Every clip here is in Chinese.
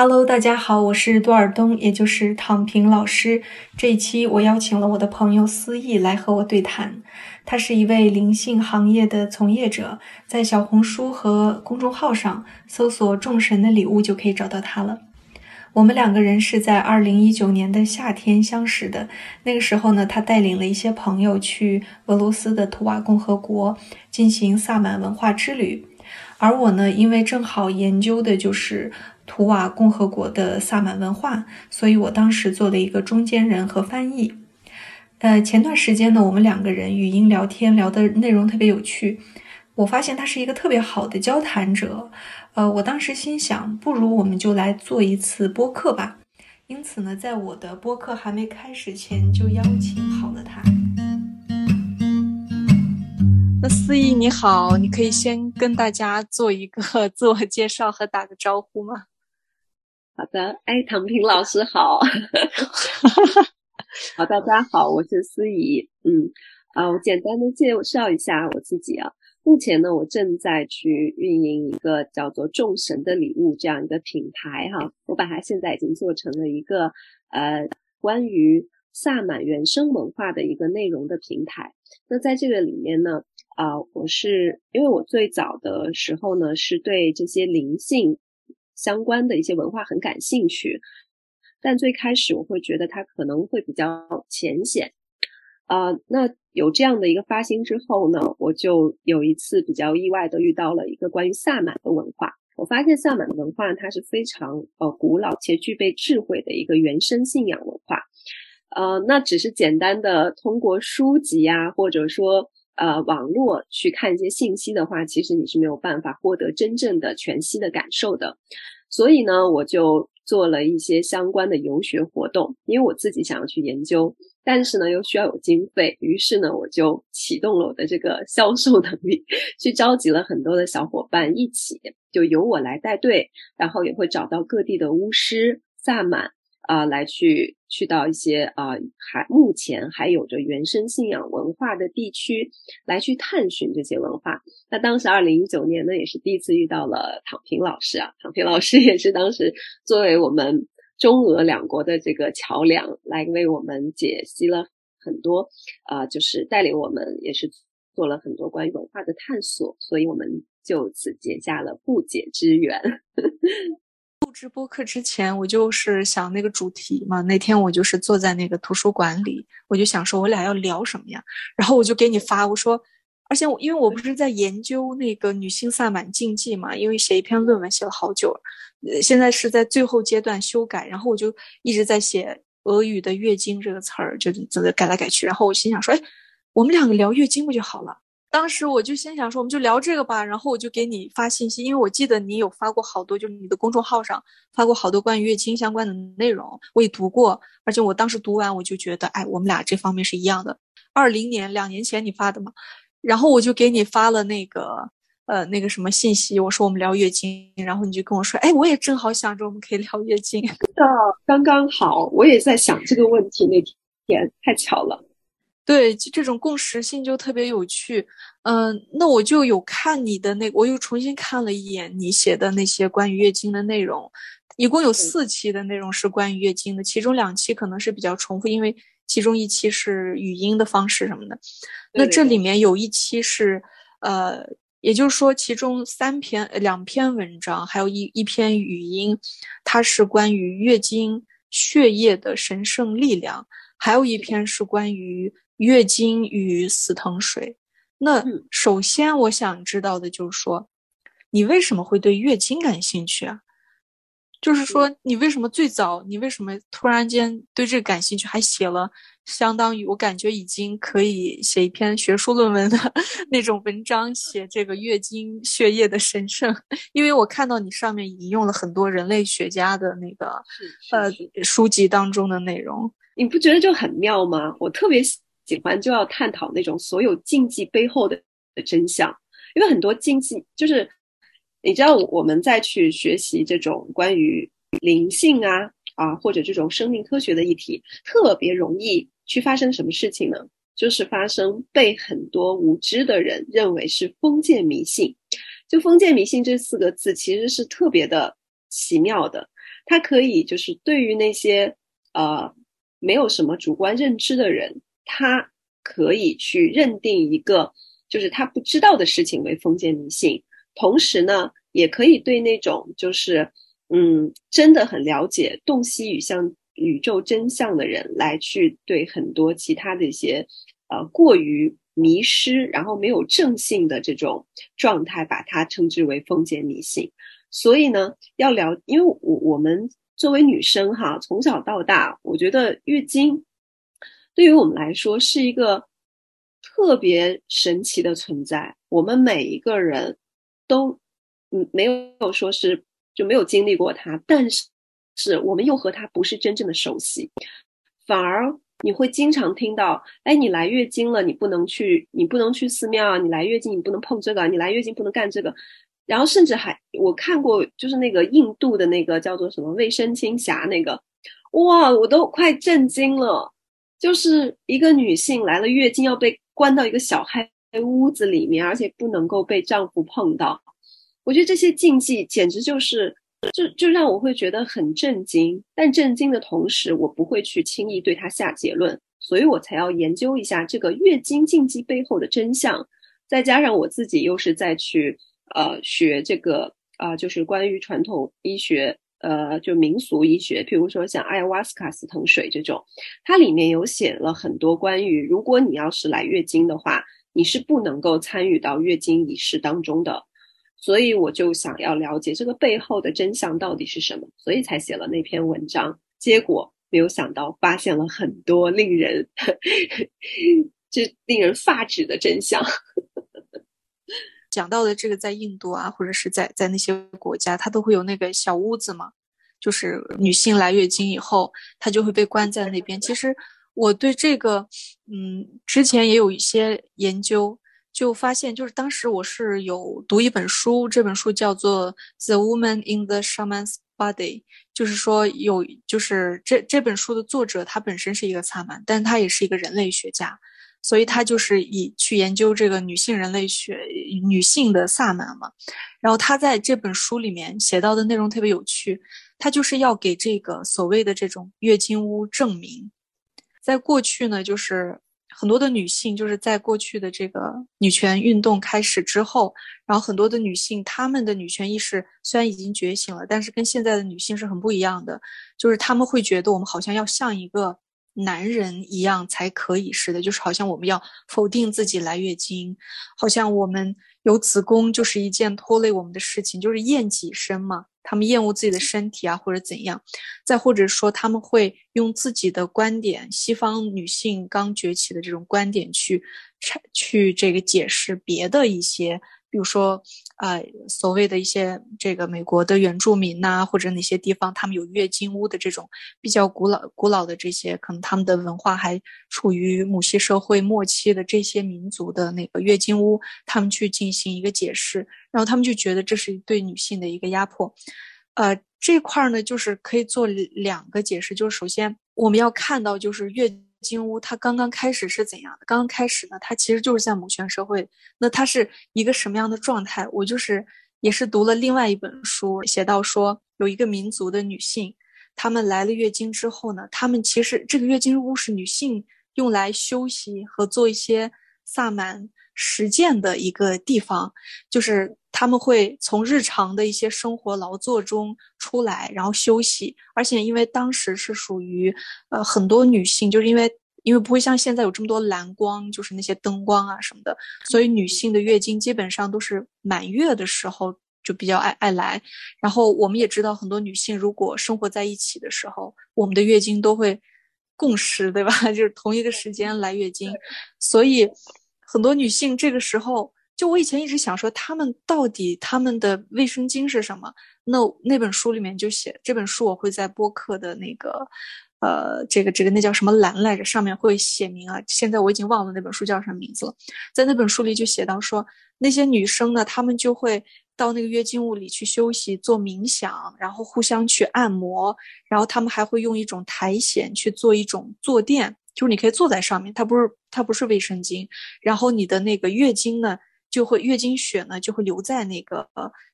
Hello，大家好，我是多尔东，也就是躺平老师。这一期我邀请了我的朋友思义来和我对谈。他是一位灵性行业的从业者，在小红书和公众号上搜索“众神的礼物”就可以找到他了。我们两个人是在二零一九年的夏天相识的。那个时候呢，他带领了一些朋友去俄罗斯的图瓦共和国进行萨满文化之旅，而我呢，因为正好研究的就是图瓦共和国的萨满文化，所以我当时做了一个中间人和翻译。呃，前段时间呢，我们两个人语音聊天，聊的内容特别有趣。我发现他是一个特别好的交谈者，呃，我当时心想，不如我们就来做一次播客吧。因此呢，在我的播客还没开始前，就邀请好了他。那思义你好，你可以先跟大家做一个 自我介绍和打个招呼吗？好的，哎，唐平老师好，好，大家好，我是思怡，嗯，啊，我简单的介绍一下我自己啊。目前呢，我正在去运营一个叫做“众神的礼物”这样一个品牌哈。我把它现在已经做成了一个呃关于萨满原生文化的一个内容的平台。那在这个里面呢，啊，我是因为我最早的时候呢是对这些灵性相关的一些文化很感兴趣，但最开始我会觉得它可能会比较浅显。啊，那有这样的一个发心之后呢，我就有一次比较意外的遇到了一个关于萨满的文化。我发现萨满的文化它是非常呃古老且具备智慧的一个原生信仰文化。呃，那只是简单的通过书籍啊，或者说呃网络去看一些信息的话，其实你是没有办法获得真正的全息的感受的。所以呢，我就做了一些相关的游学活动，因为我自己想要去研究。但是呢，又需要有经费，于是呢，我就启动了我的这个销售能力，去召集了很多的小伙伴一起，就由我来带队，然后也会找到各地的巫师、萨满啊，来去去到一些啊还目前还有着原生信仰文化的地区，来去探寻这些文化。那当时二零一九年呢，也是第一次遇到了躺平老师啊，躺平老师也是当时作为我们。中俄两国的这个桥梁来为我们解析了很多，啊，就是带领我们也是做了很多关于文化的探索，所以我们就此结下了不解之缘。录制播客之前，我就是想那个主题嘛，那天我就是坐在那个图书馆里，我就想说我俩要聊什么呀，然后我就给你发，我说。而且我因为我不是在研究那个女性萨满禁忌嘛，因为写一篇论文写了好久，现在是在最后阶段修改，然后我就一直在写俄语的月经这个词儿，就怎么改来改去。然后我心想说，哎，我们两个聊月经不就好了？当时我就心想说，我们就聊这个吧。然后我就给你发信息，因为我记得你有发过好多，就是你的公众号上发过好多关于月经相关的内容，我也读过。而且我当时读完，我就觉得，哎，我们俩这方面是一样的。二零年两年前你发的嘛。然后我就给你发了那个，呃，那个什么信息，我说我们聊月经，然后你就跟我说，哎，我也正好想着我们可以聊月经，的刚刚好，我也在想这个问题，那天太巧了，对，就这种共识性就特别有趣，嗯，那我就有看你的那，我又重新看了一眼你写的那些关于月经的内容，一共有四期的内容是关于月经的，其中两期可能是比较重复，因为。其中一期是语音的方式什么的，那这里面有一期是，呃，也就是说，其中三篇、两篇文章，还有一一篇语音，它是关于月经血液的神圣力量，还有一篇是关于月经与死藤水。那首先我想知道的就是说，你为什么会对月经感兴趣啊？就是说，你为什么最早，你为什么突然间对这个感兴趣，还写了相当于我感觉已经可以写一篇学术论文的 那种文章，写这个月经血液的神圣？因为我看到你上面引用了很多人类学家的那个呃书籍当中的内容，你不觉得就很妙吗？我特别喜欢就要探讨那种所有禁忌背后的的真相，因为很多禁忌就是。你知道我们再去学习这种关于灵性啊啊或者这种生命科学的议题，特别容易去发生什么事情呢？就是发生被很多无知的人认为是封建迷信。就封建迷信这四个字其实是特别的奇妙的，它可以就是对于那些呃没有什么主观认知的人，他可以去认定一个就是他不知道的事情为封建迷信，同时呢，也可以对那种就是嗯真的很了解洞悉宇向宇宙真相的人来去对很多其他的一些呃过于。迷失，然后没有正性的这种状态，把它称之为封建迷信。所以呢，要了，因为我我们作为女生哈，从小到大，我觉得月经对于我们来说是一个特别神奇的存在。我们每一个人都嗯没有说是就没有经历过它，但是是我们又和它不是真正的熟悉，反而。你会经常听到，哎，你来月经了，你不能去，你不能去寺庙啊，你来月经你不能碰这个，你来月经不能干这个，然后甚至还我看过，就是那个印度的那个叫做什么卫生巾侠那个，哇，我都快震惊了，就是一个女性来了月经要被关到一个小黑屋子里面，而且不能够被丈夫碰到，我觉得这些禁忌简直就是。就就让我会觉得很震惊，但震惊的同时，我不会去轻易对他下结论，所以我才要研究一下这个月经禁忌背后的真相。再加上我自己又是在去呃学这个啊，就是关于传统医学，呃，就民俗医学，譬如说像艾瓦斯卡斯藤水这种，它里面有写了很多关于，如果你要是来月经的话，你是不能够参与到月经仪式当中的。所以我就想要了解这个背后的真相到底是什么，所以才写了那篇文章。结果没有想到，发现了很多令人 就令人发指的真相。讲到的这个，在印度啊，或者是在在那些国家，它都会有那个小屋子嘛，就是女性来月经以后，她就会被关在那边。其实我对这个，嗯，之前也有一些研究。就发现，就是当时我是有读一本书，这本书叫做《The Woman in the Shaman's Body》，就是说有，就是这这本书的作者他本身是一个萨满，但他也是一个人类学家，所以他就是以去研究这个女性人类学、女性的萨满嘛。然后他在这本书里面写到的内容特别有趣，他就是要给这个所谓的这种月经屋证明，在过去呢，就是。很多的女性就是在过去的这个女权运动开始之后，然后很多的女性她们的女权意识虽然已经觉醒了，但是跟现在的女性是很不一样的，就是她们会觉得我们好像要像一个男人一样才可以似的，就是好像我们要否定自己来月经，好像我们有子宫就是一件拖累我们的事情，就是厌己身嘛。他们厌恶自己的身体啊，或者怎样，再或者说他们会用自己的观点，西方女性刚崛起的这种观点去，去这个解释别的一些。比如说，呃，所谓的一些这个美国的原住民呐，或者哪些地方他们有月经屋的这种比较古老、古老的这些，可能他们的文化还处于母系社会末期的这些民族的那个月经屋，他们去进行一个解释，然后他们就觉得这是对女性的一个压迫。呃，这块儿呢，就是可以做两个解释，就是首先我们要看到，就是月。金屋它刚刚开始是怎样的？刚刚开始呢，它其实就是在母权社会。那它是一个什么样的状态？我就是也是读了另外一本书，写到说有一个民族的女性，她们来了月经之后呢，她们其实这个月经屋是女性用来休息和做一些萨满实践的一个地方，就是。他们会从日常的一些生活劳作中出来，然后休息。而且因为当时是属于，呃，很多女性，就是因为因为不会像现在有这么多蓝光，就是那些灯光啊什么的，所以女性的月经基本上都是满月的时候就比较爱爱来。然后我们也知道，很多女性如果生活在一起的时候，我们的月经都会共识，对吧？就是同一个时间来月经，所以很多女性这个时候。就我以前一直想说，他们到底他们的卫生巾是什么？那那本书里面就写，这本书我会在播客的那个，呃，这个这个那叫什么栏来着？上面会写明啊。现在我已经忘了那本书叫什么名字了。在那本书里就写到说，那些女生呢，她们就会到那个月经屋里去休息、做冥想，然后互相去按摩，然后她们还会用一种苔藓去做一种坐垫，就是你可以坐在上面，它不是它不是卫生巾，然后你的那个月经呢。就会月经血呢就会留在那个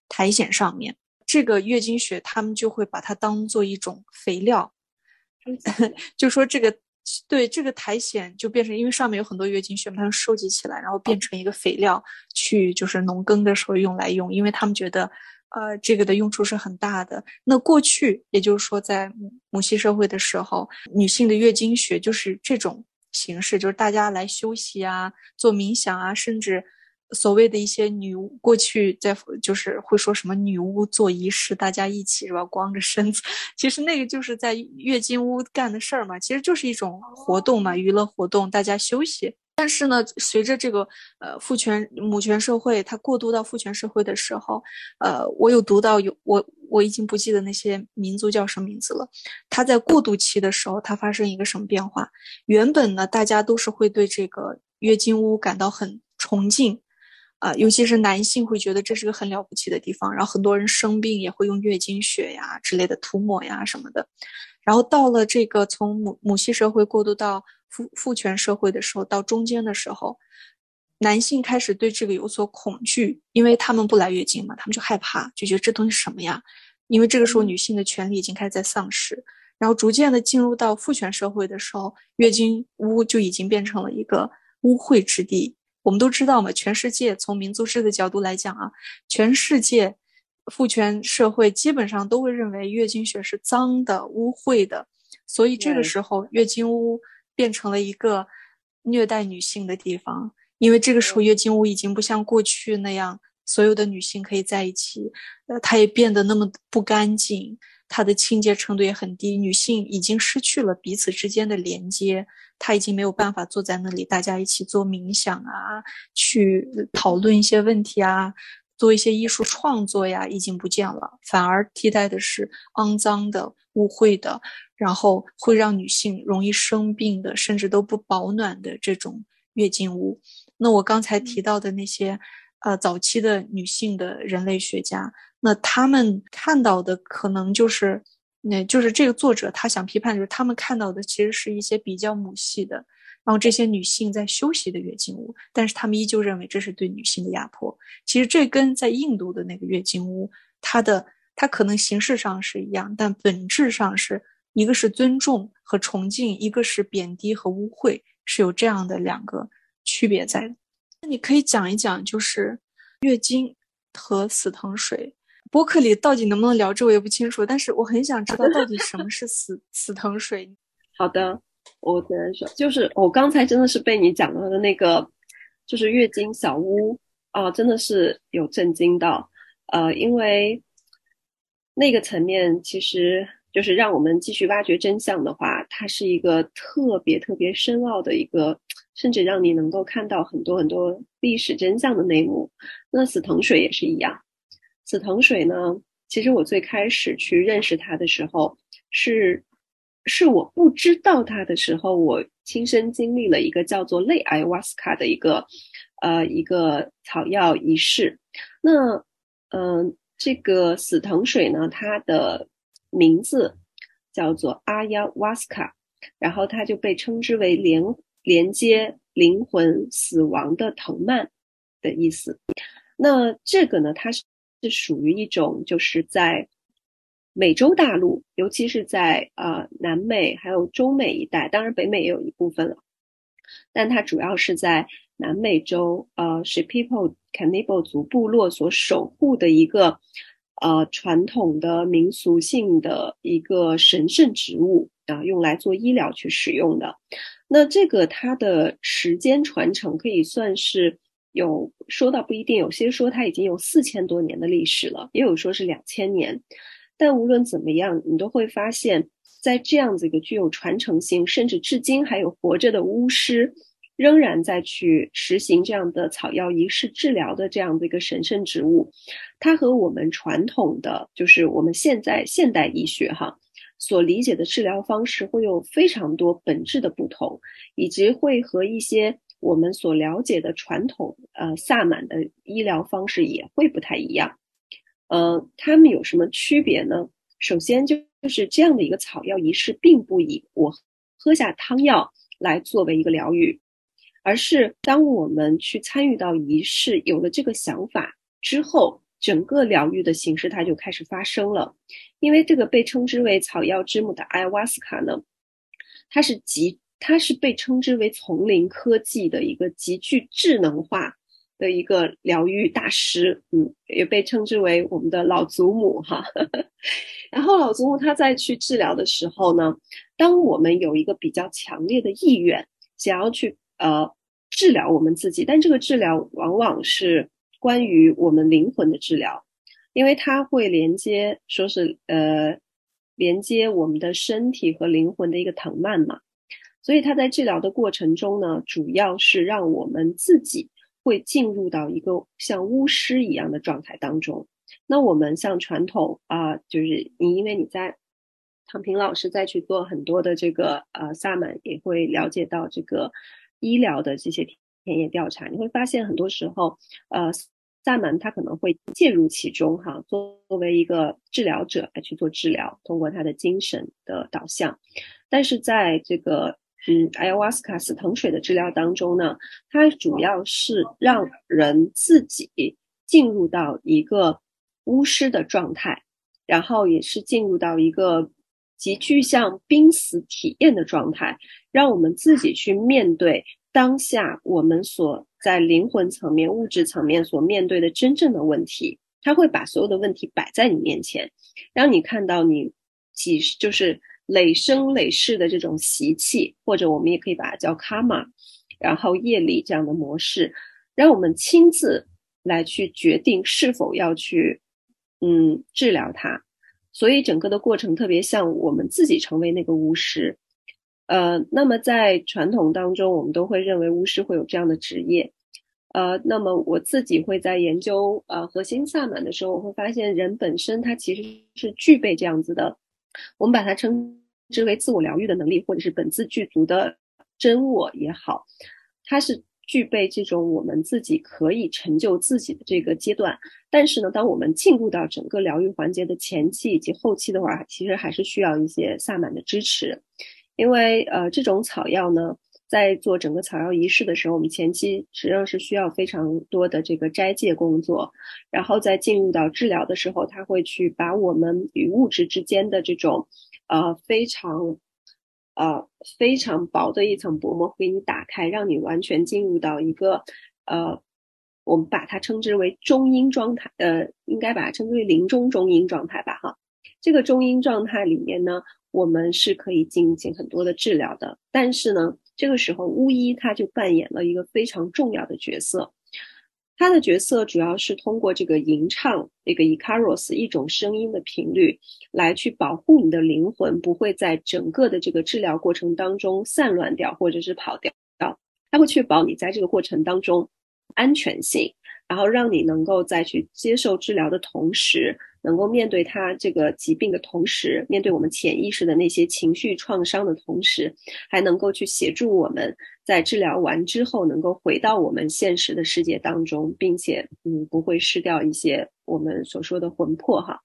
苔藓上面，这个月经血他们就会把它当做一种肥料，就说这个对这个苔藓就变成，因为上面有很多月经血，他们收集起来，然后变成一个肥料，去就是农耕的时候用来用，因为他们觉得。呃，这个的用处是很大的。那过去，也就是说，在母系社会的时候，女性的月经血就是这种形式，就是大家来休息啊，做冥想啊，甚至所谓的一些女巫，过去在就是会说什么女巫做仪式，大家一起是吧，光着身子，其实那个就是在月经屋干的事儿嘛，其实就是一种活动嘛，娱乐活动，大家休息。但是呢，随着这个呃父权母权社会它过渡到父权社会的时候，呃，我有读到有我我已经不记得那些民族叫什么名字了。它在过渡期的时候，它发生一个什么变化？原本呢，大家都是会对这个月经屋感到很崇敬，啊，尤其是男性会觉得这是个很了不起的地方。然后很多人生病也会用月经血呀之类的涂抹呀什么的。然后到了这个从母母系社会过渡到父父权社会的时候，到中间的时候，男性开始对这个有所恐惧，因为他们不来月经嘛，他们就害怕，就觉得这东西什么呀？因为这个时候女性的权利已经开始在丧失，然后逐渐的进入到父权社会的时候，月经屋就已经变成了一个污秽之地。我们都知道嘛，全世界从民族志的角度来讲啊，全世界父权社会基本上都会认为月经血是脏的、污秽的，所以这个时候月经屋。变成了一个虐待女性的地方，因为这个时候月经屋已经不像过去那样，所有的女性可以在一起，呃，它也变得那么不干净，它的清洁程度也很低，女性已经失去了彼此之间的连接，她已经没有办法坐在那里，大家一起做冥想啊，去讨论一些问题啊，做一些艺术创作呀，已经不见了，反而替代的是肮脏的、污秽的。然后会让女性容易生病的，甚至都不保暖的这种月经屋。那我刚才提到的那些，呃，早期的女性的人类学家，那他们看到的可能就是，那就是这个作者他想批判，就是他们看到的其实是一些比较母系的，然后这些女性在休息的月经屋，但是他们依旧认为这是对女性的压迫。其实这跟在印度的那个月经屋，它的它可能形式上是一样，但本质上是。一个是尊重和崇敬，一个是贬低和污秽，是有这样的两个区别在的。那你可以讲一讲，就是月经和死藤水。播客里到底能不能聊这，我也不清楚。但是我很想知道，到底什么是死 死藤水？好的，我只能说，就是我刚才真的是被你讲到的那个，就是月经小屋啊，真的是有震惊到。呃，因为那个层面其实。就是让我们继续挖掘真相的话，它是一个特别特别深奥的一个，甚至让你能够看到很多很多历史真相的内幕。那死藤水也是一样。死藤水呢，其实我最开始去认识它的时候，是是我不知道它的时候，我亲身经历了一个叫做类艾瓦斯卡的一个呃一个草药仪式。那嗯，这个死藤水呢，它的名字叫做阿亚瓦斯卡，然后它就被称之为连连接灵魂死亡的藤蔓的意思。那这个呢，它是是属于一种就是在美洲大陆，尤其是在呃南美还有中美一带，当然北美也有一部分了，但它主要是在南美洲呃是 People Cannibal 族部落所守护的一个。呃，传统的民俗性的一个神圣植物啊，用来做医疗去使用的。那这个它的时间传承可以算是有说到不一定，有些说它已经有四千多年的历史了，也有说是两千年。但无论怎么样，你都会发现，在这样子一个具有传承性，甚至至今还有活着的巫师。仍然在去实行这样的草药仪式治疗的这样的一个神圣植物，它和我们传统的就是我们现在现代医学哈所理解的治疗方式会有非常多本质的不同，以及会和一些我们所了解的传统呃萨满的医疗方式也会不太一样。呃，它们有什么区别呢？首先就就是这样的一个草药仪式，并不以我喝下汤药来作为一个疗愈。而是当我们去参与到仪式，有了这个想法之后，整个疗愈的形式它就开始发生了。因为这个被称之为草药之母的艾瓦斯卡呢，它是极，它是被称之为丛林科技的一个极具智能化的一个疗愈大师，嗯，也被称之为我们的老祖母哈。然后老祖母她在去治疗的时候呢，当我们有一个比较强烈的意愿，想要去呃治疗我们自己，但这个治疗往往是关于我们灵魂的治疗。因为它会连接，说是呃，连接我们的身体和灵魂的一个藤蔓嘛，所以它在治疗的过程中呢，主要是让我们自己会进入到一个像巫师一样的状态当中。那我们像传统啊，就是你因为你在唐平老师再去做很多的这个呃萨满，也会了解到这个医疗的这些田野调查，你会发现很多时候呃。萨满他可能会介入其中，哈，作为一个治疗者来去做治疗，通过他的精神的导向。但是在这个嗯，艾瓦斯卡死藤水的治疗当中呢，它主要是让人自己进入到一个巫师的状态，然后也是进入到一个极具像濒死体验的状态，让我们自己去面对当下我们所。在灵魂层面、物质层面所面对的真正的问题，他会把所有的问题摆在你面前，让你看到你几就是累生累世的这种习气，或者我们也可以把它叫卡玛，然后业力这样的模式，让我们亲自来去决定是否要去嗯治疗它。所以整个的过程特别像我们自己成为那个巫师。呃，那么在传统当中，我们都会认为巫师会有这样的职业。呃，那么我自己会在研究呃核心萨满的时候，我会发现人本身他其实是具备这样子的，我们把它称之为自我疗愈的能力，或者是本自具足的真我也好，它是具备这种我们自己可以成就自己的这个阶段。但是呢，当我们进入到整个疗愈环节的前期以及后期的话，其实还是需要一些萨满的支持。因为呃，这种草药呢，在做整个草药仪式的时候，我们前期实际上是需要非常多的这个斋戒工作，然后在进入到治疗的时候，他会去把我们与物质之间的这种呃非常呃非常薄的一层薄膜给你打开，让你完全进入到一个呃，我们把它称之为中阴状态，呃，应该把它称之为临终中阴状态吧，哈，这个中阴状态里面呢。我们是可以进行很多的治疗的，但是呢，这个时候巫医他就扮演了一个非常重要的角色。他的角色主要是通过这个吟唱那个 Icaros 一种声音的频率，来去保护你的灵魂不会在整个的这个治疗过程当中散乱掉或者是跑掉。他会确保你在这个过程当中安全性，然后让你能够在去接受治疗的同时。能够面对他这个疾病的同时，面对我们潜意识的那些情绪创伤的同时，还能够去协助我们在治疗完之后，能够回到我们现实的世界当中，并且嗯，不会失掉一些我们所说的魂魄哈。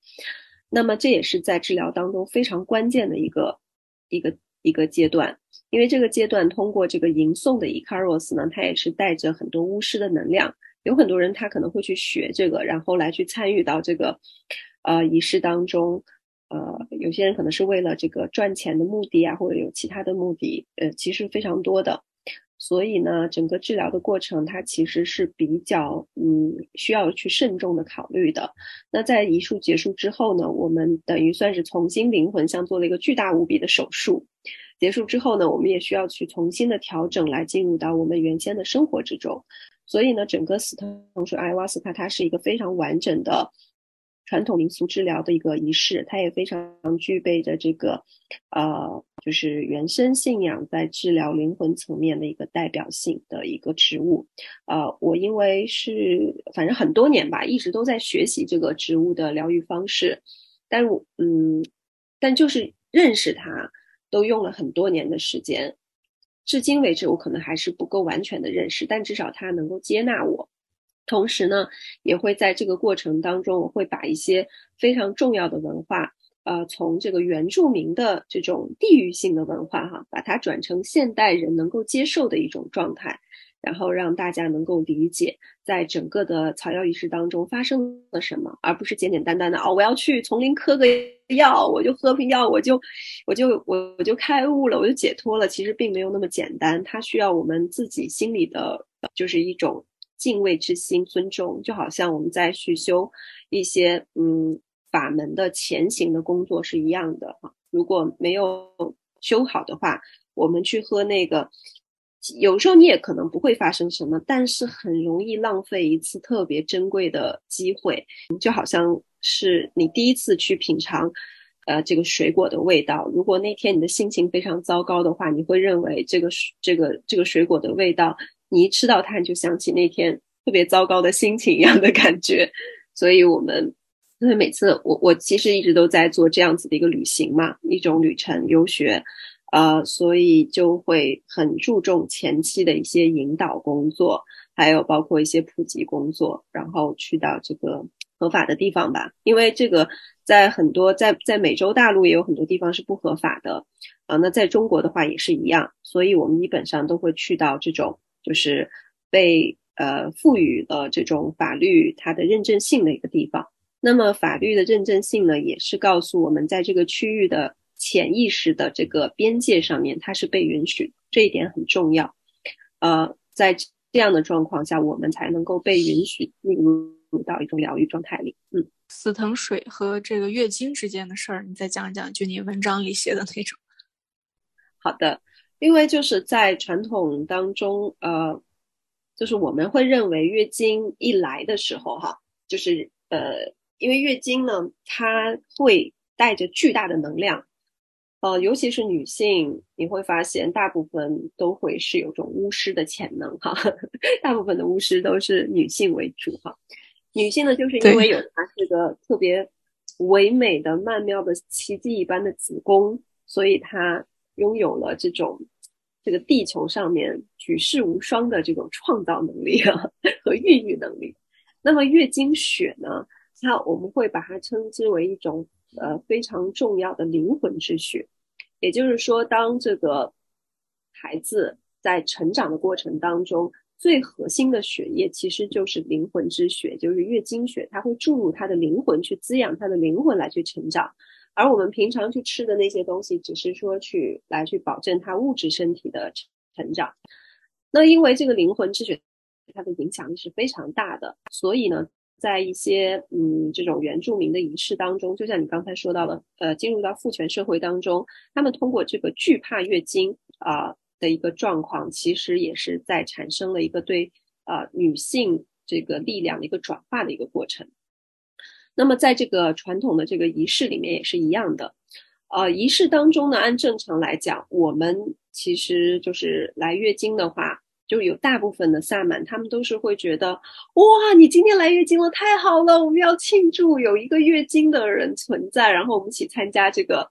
那么这也是在治疗当中非常关键的一个一个一个阶段，因为这个阶段通过这个吟诵的伊卡洛斯呢，它也是带着很多巫师的能量，有很多人他可能会去学这个，然后来去参与到这个。呃，仪式当中，呃，有些人可能是为了这个赚钱的目的啊，或者有其他的目的，呃，其实非常多的。所以呢，整个治疗的过程，它其实是比较，嗯，需要去慎重的考虑的。那在移术结束之后呢，我们等于算是重新灵魂像做了一个巨大无比的手术。结束之后呢，我们也需要去重新的调整，来进入到我们原先的生活之中。所以呢，整个斯藤水艾瓦斯卡它是一个非常完整的。传统民俗治疗的一个仪式，它也非常具备着这个，呃，就是原生信仰在治疗灵魂层面的一个代表性的一个植物。呃，我因为是反正很多年吧，一直都在学习这个植物的疗愈方式，但嗯，但就是认识它都用了很多年的时间，至今为止我可能还是不够完全的认识，但至少他能够接纳我。同时呢，也会在这个过程当中，我会把一些非常重要的文化，呃，从这个原住民的这种地域性的文化，哈，把它转成现代人能够接受的一种状态。然后让大家能够理解，在整个的草药仪式当中发生了什么，而不是简简单单的哦，我要去丛林磕个药，我就喝瓶药，我就我就我我就开悟了，我就解脱了。其实并没有那么简单，它需要我们自己心里的，就是一种敬畏之心、尊重，就好像我们在去修一些嗯法门的前行的工作是一样的哈。如果没有修好的话，我们去喝那个。有时候你也可能不会发生什么，但是很容易浪费一次特别珍贵的机会，就好像是你第一次去品尝，呃，这个水果的味道。如果那天你的心情非常糟糕的话，你会认为这个这个这个水果的味道，你一吃到它，你就想起那天特别糟糕的心情一样的感觉。所以，我们因为每次我我其实一直都在做这样子的一个旅行嘛，一种旅程游学。呃，所以就会很注重前期的一些引导工作，还有包括一些普及工作，然后去到这个合法的地方吧。因为这个在很多在在美洲大陆也有很多地方是不合法的，啊，那在中国的话也是一样。所以我们基本上都会去到这种就是被呃赋予了这种法律它的认证性的一个地方。那么法律的认证性呢，也是告诉我们在这个区域的。潜意识的这个边界上面，它是被允许，这一点很重要。呃，在这样的状况下，我们才能够被允许进入到一种疗愈状态里。嗯，死藤水和这个月经之间的事儿，你再讲一讲，就你文章里写的那种。好的，因为就是在传统当中，呃，就是我们会认为月经一来的时候，哈，就是呃，因为月经呢，它会带着巨大的能量。呃，尤其是女性，你会发现大部分都会是有种巫师的潜能哈。大部分的巫师都是女性为主哈。女性呢，就是因为有她这个特别唯美的、曼妙的、奇迹一般的子宫，所以她拥有了这种这个地球上面举世无双的这种创造能力 和孕育能力。那么月经血呢，那我们会把它称之为一种。呃，非常重要的灵魂之血，也就是说，当这个孩子在成长的过程当中，最核心的血液其实就是灵魂之血，就是月经血，它会注入他的灵魂，去滋养他的灵魂来去成长。而我们平常去吃的那些东西，只是说去来去保证他物质身体的成成长。那因为这个灵魂之血，它的影响力是非常大的，所以呢。在一些嗯这种原住民的仪式当中，就像你刚才说到的，呃，进入到父权社会当中，他们通过这个惧怕月经啊的一个状况，其实也是在产生了一个对呃女性这个力量的一个转化的一个过程。那么在这个传统的这个仪式里面也是一样的，呃，仪式当中呢，按正常来讲，我们其实就是来月经的话。就有大部分的萨满，他们都是会觉得，哇，你今天来月经了，太好了，我们要庆祝有一个月经的人存在，然后我们一起参加这个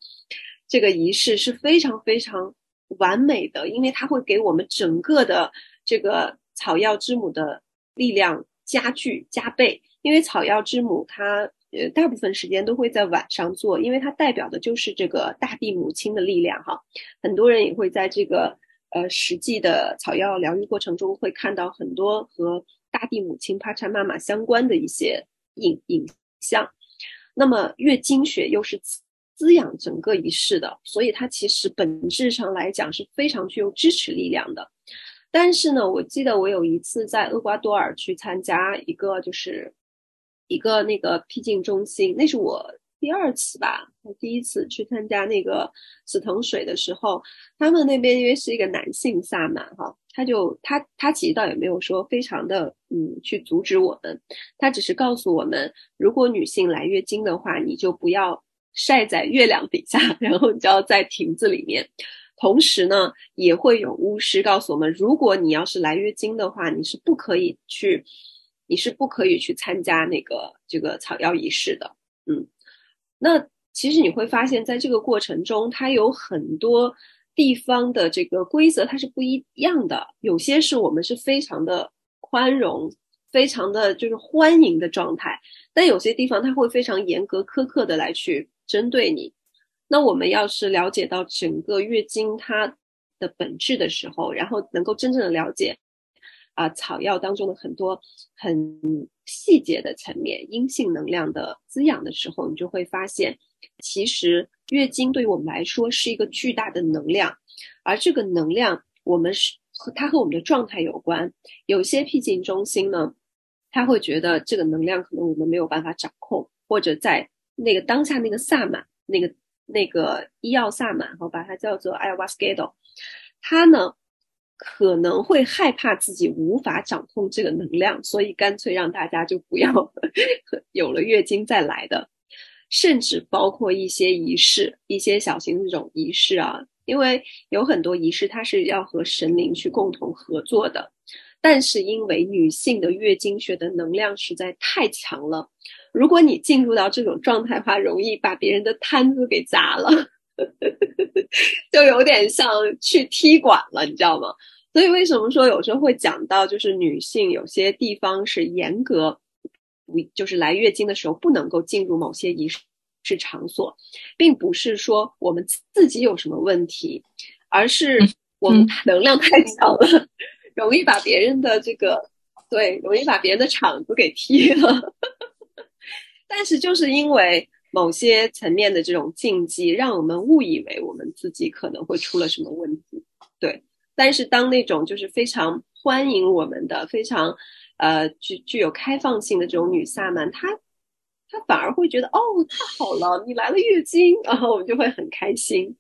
这个仪式是非常非常完美的，因为它会给我们整个的这个草药之母的力量加剧加倍，因为草药之母它呃大部分时间都会在晚上做，因为它代表的就是这个大地母亲的力量哈，很多人也会在这个。呃，实际的草药疗愈过程中，会看到很多和大地母亲帕查妈妈相关的一些影影像。那么，月经血又是滋养整个仪式的，所以它其实本质上来讲是非常具有支持力量的。但是呢，我记得我有一次在厄瓜多尔去参加一个，就是一个那个僻静中心，那是我。第二次吧，我第一次去参加那个紫藤水的时候，他们那边因为是一个男性萨满哈，他就他他其实倒也没有说非常的嗯去阻止我们，他只是告诉我们，如果女性来月经的话，你就不要晒在月亮底下，然后你就要在亭子里面。同时呢，也会有巫师告诉我们，如果你要是来月经的话，你是不可以去，你是不可以去参加那个这个草药仪式的，嗯。那其实你会发现在这个过程中，它有很多地方的这个规则它是不一样的。有些是我们是非常的宽容，非常的就是欢迎的状态，但有些地方它会非常严格苛刻的来去针对你。那我们要是了解到整个月经它的本质的时候，然后能够真正的了解啊草药当中的很多很细节的层面，阴性能量的滋养的时候，你就会发现，其实月经对于我们来说是一个巨大的能量，而这个能量我们是和它和我们的状态有关。有些僻静中心呢，他会觉得这个能量可能我们没有办法掌控，或者在那个当下那个萨满那个。那个医药萨满，我把它叫做 a y a w a s k a d o 他呢可能会害怕自己无法掌控这个能量，所以干脆让大家就不要 有了月经再来的，甚至包括一些仪式，一些小型的这种仪式啊，因为有很多仪式它是要和神灵去共同合作的，但是因为女性的月经学的能量实在太强了。如果你进入到这种状态的话，容易把别人的摊子给砸了，就有点像去踢馆了，你知道吗？所以为什么说有时候会讲到，就是女性有些地方是严格，就是来月经的时候不能够进入某些仪式场所，并不是说我们自己有什么问题，而是我们能量太强了，容易把别人的这个对，容易把别人的场子给踢了。但是就是因为某些层面的这种禁忌，让我们误以为我们自己可能会出了什么问题。对，但是当那种就是非常欢迎我们的、非常呃具具有开放性的这种女萨满，她她反而会觉得哦，太好了，你来了月经，然后我们就会很开心。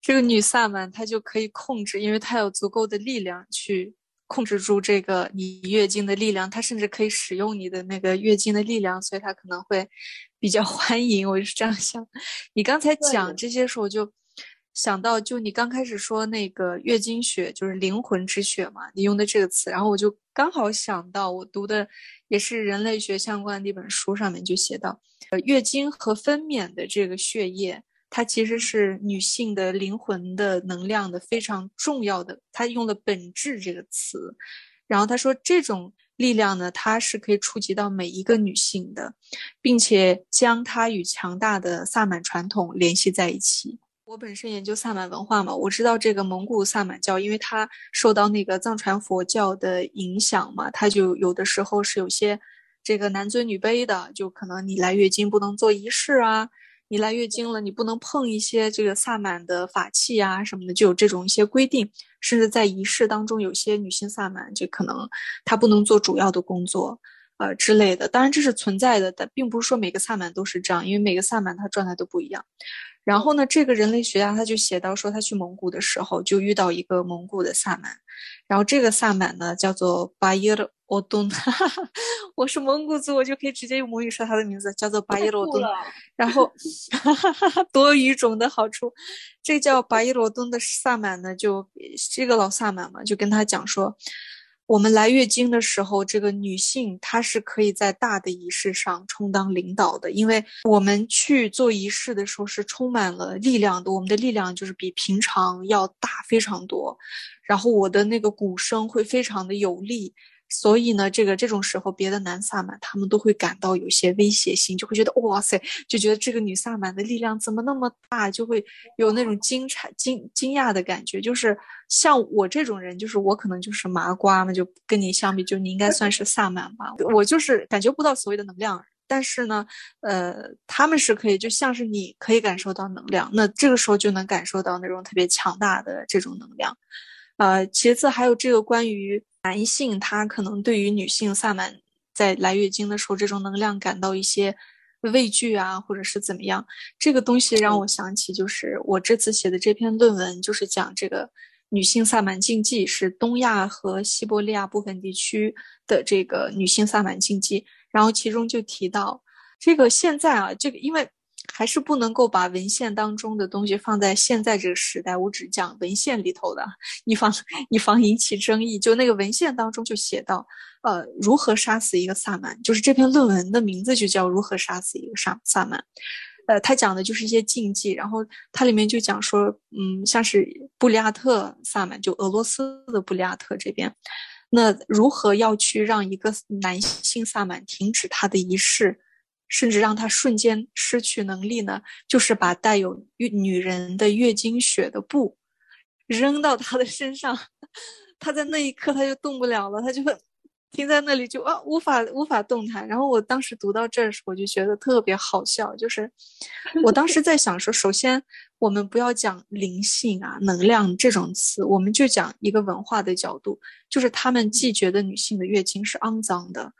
这个女萨满她就可以控制，因为她有足够的力量去。控制住这个你月经的力量，她甚至可以使用你的那个月经的力量，所以她可能会比较 欢迎。我是这样想。你刚才讲这些时候，就想到，就你刚开始说那个月经血就是灵魂之血嘛，你用的这个词，然后我就刚好想到，我读的也是人类学相关的一本书，上面就写到，呃，月经和分娩的这个血液。它其实是女性的灵魂的能量的非常重要的，它用了“本质”这个词，然后他说这种力量呢，它是可以触及到每一个女性的，并且将它与强大的萨满传统联系在一起。我本身研究萨满文化嘛，我知道这个蒙古萨满教，因为它受到那个藏传佛教的影响嘛，它就有的时候是有些这个男尊女卑的，就可能你来月经不能做仪式啊。你来月经了，你不能碰一些这个萨满的法器啊什么的，就有这种一些规定。甚至在仪式当中，有些女性萨满就可能她不能做主要的工作，呃之类的。当然这是存在的，但并不是说每个萨满都是这样，因为每个萨满他状态都不一样。然后呢，这个人类学家他就写到说，他去蒙古的时候就遇到一个蒙古的萨满，然后这个萨满呢叫做巴耶罗。我懂，我是蒙古族，我就可以直接用母语说他的名字，叫做巴耶罗东。然后，多语种的好处，这叫巴耶罗东的萨满呢，就这个老萨满嘛，就跟他讲说，我们来月经的时候，这个女性她是可以在大的仪式上充当领导的，因为我们去做仪式的时候是充满了力量的，我们的力量就是比平常要大非常多，然后我的那个鼓声会非常的有力。所以呢，这个这种时候，别的男萨满他们都会感到有些威胁性，就会觉得哇塞，就觉得这个女萨满的力量怎么那么大，就会有那种惊诧、惊惊讶的感觉。就是像我这种人，就是我可能就是麻瓜嘛，就跟你相比，就你应该算是萨满吧。我就是感觉不到所谓的能量，但是呢，呃，他们是可以，就像是你可以感受到能量，那这个时候就能感受到那种特别强大的这种能量。呃，其次还有这个关于。男性他可能对于女性萨满在来月经的时候这种能量感到一些畏惧啊，或者是怎么样？这个东西让我想起，就是我这次写的这篇论文，就是讲这个女性萨满禁忌，是东亚和西伯利亚部分地区的这个女性萨满禁忌。然后其中就提到，这个现在啊，这个因为。还是不能够把文献当中的东西放在现在这个时代。我只讲文献里头的，以防 以防引起争议。就那个文献当中就写到，呃，如何杀死一个萨满，就是这篇论文的名字就叫《如何杀死一个萨萨满》。呃，他讲的就是一些禁忌，然后它里面就讲说，嗯，像是布里亚特萨满，就俄罗斯的布里亚特这边，那如何要去让一个男性萨满停止他的仪式？甚至让他瞬间失去能力呢？就是把带有女人的月经血的布扔到他的身上，他在那一刻他就动不了了，他就停在那里就啊无法无法动弹。然后我当时读到这儿时，我就觉得特别好笑，就是我当时在想说，首先我们不要讲灵性啊、能量这种词，我们就讲一个文化的角度，就是他们既觉得女性的月经是肮脏的，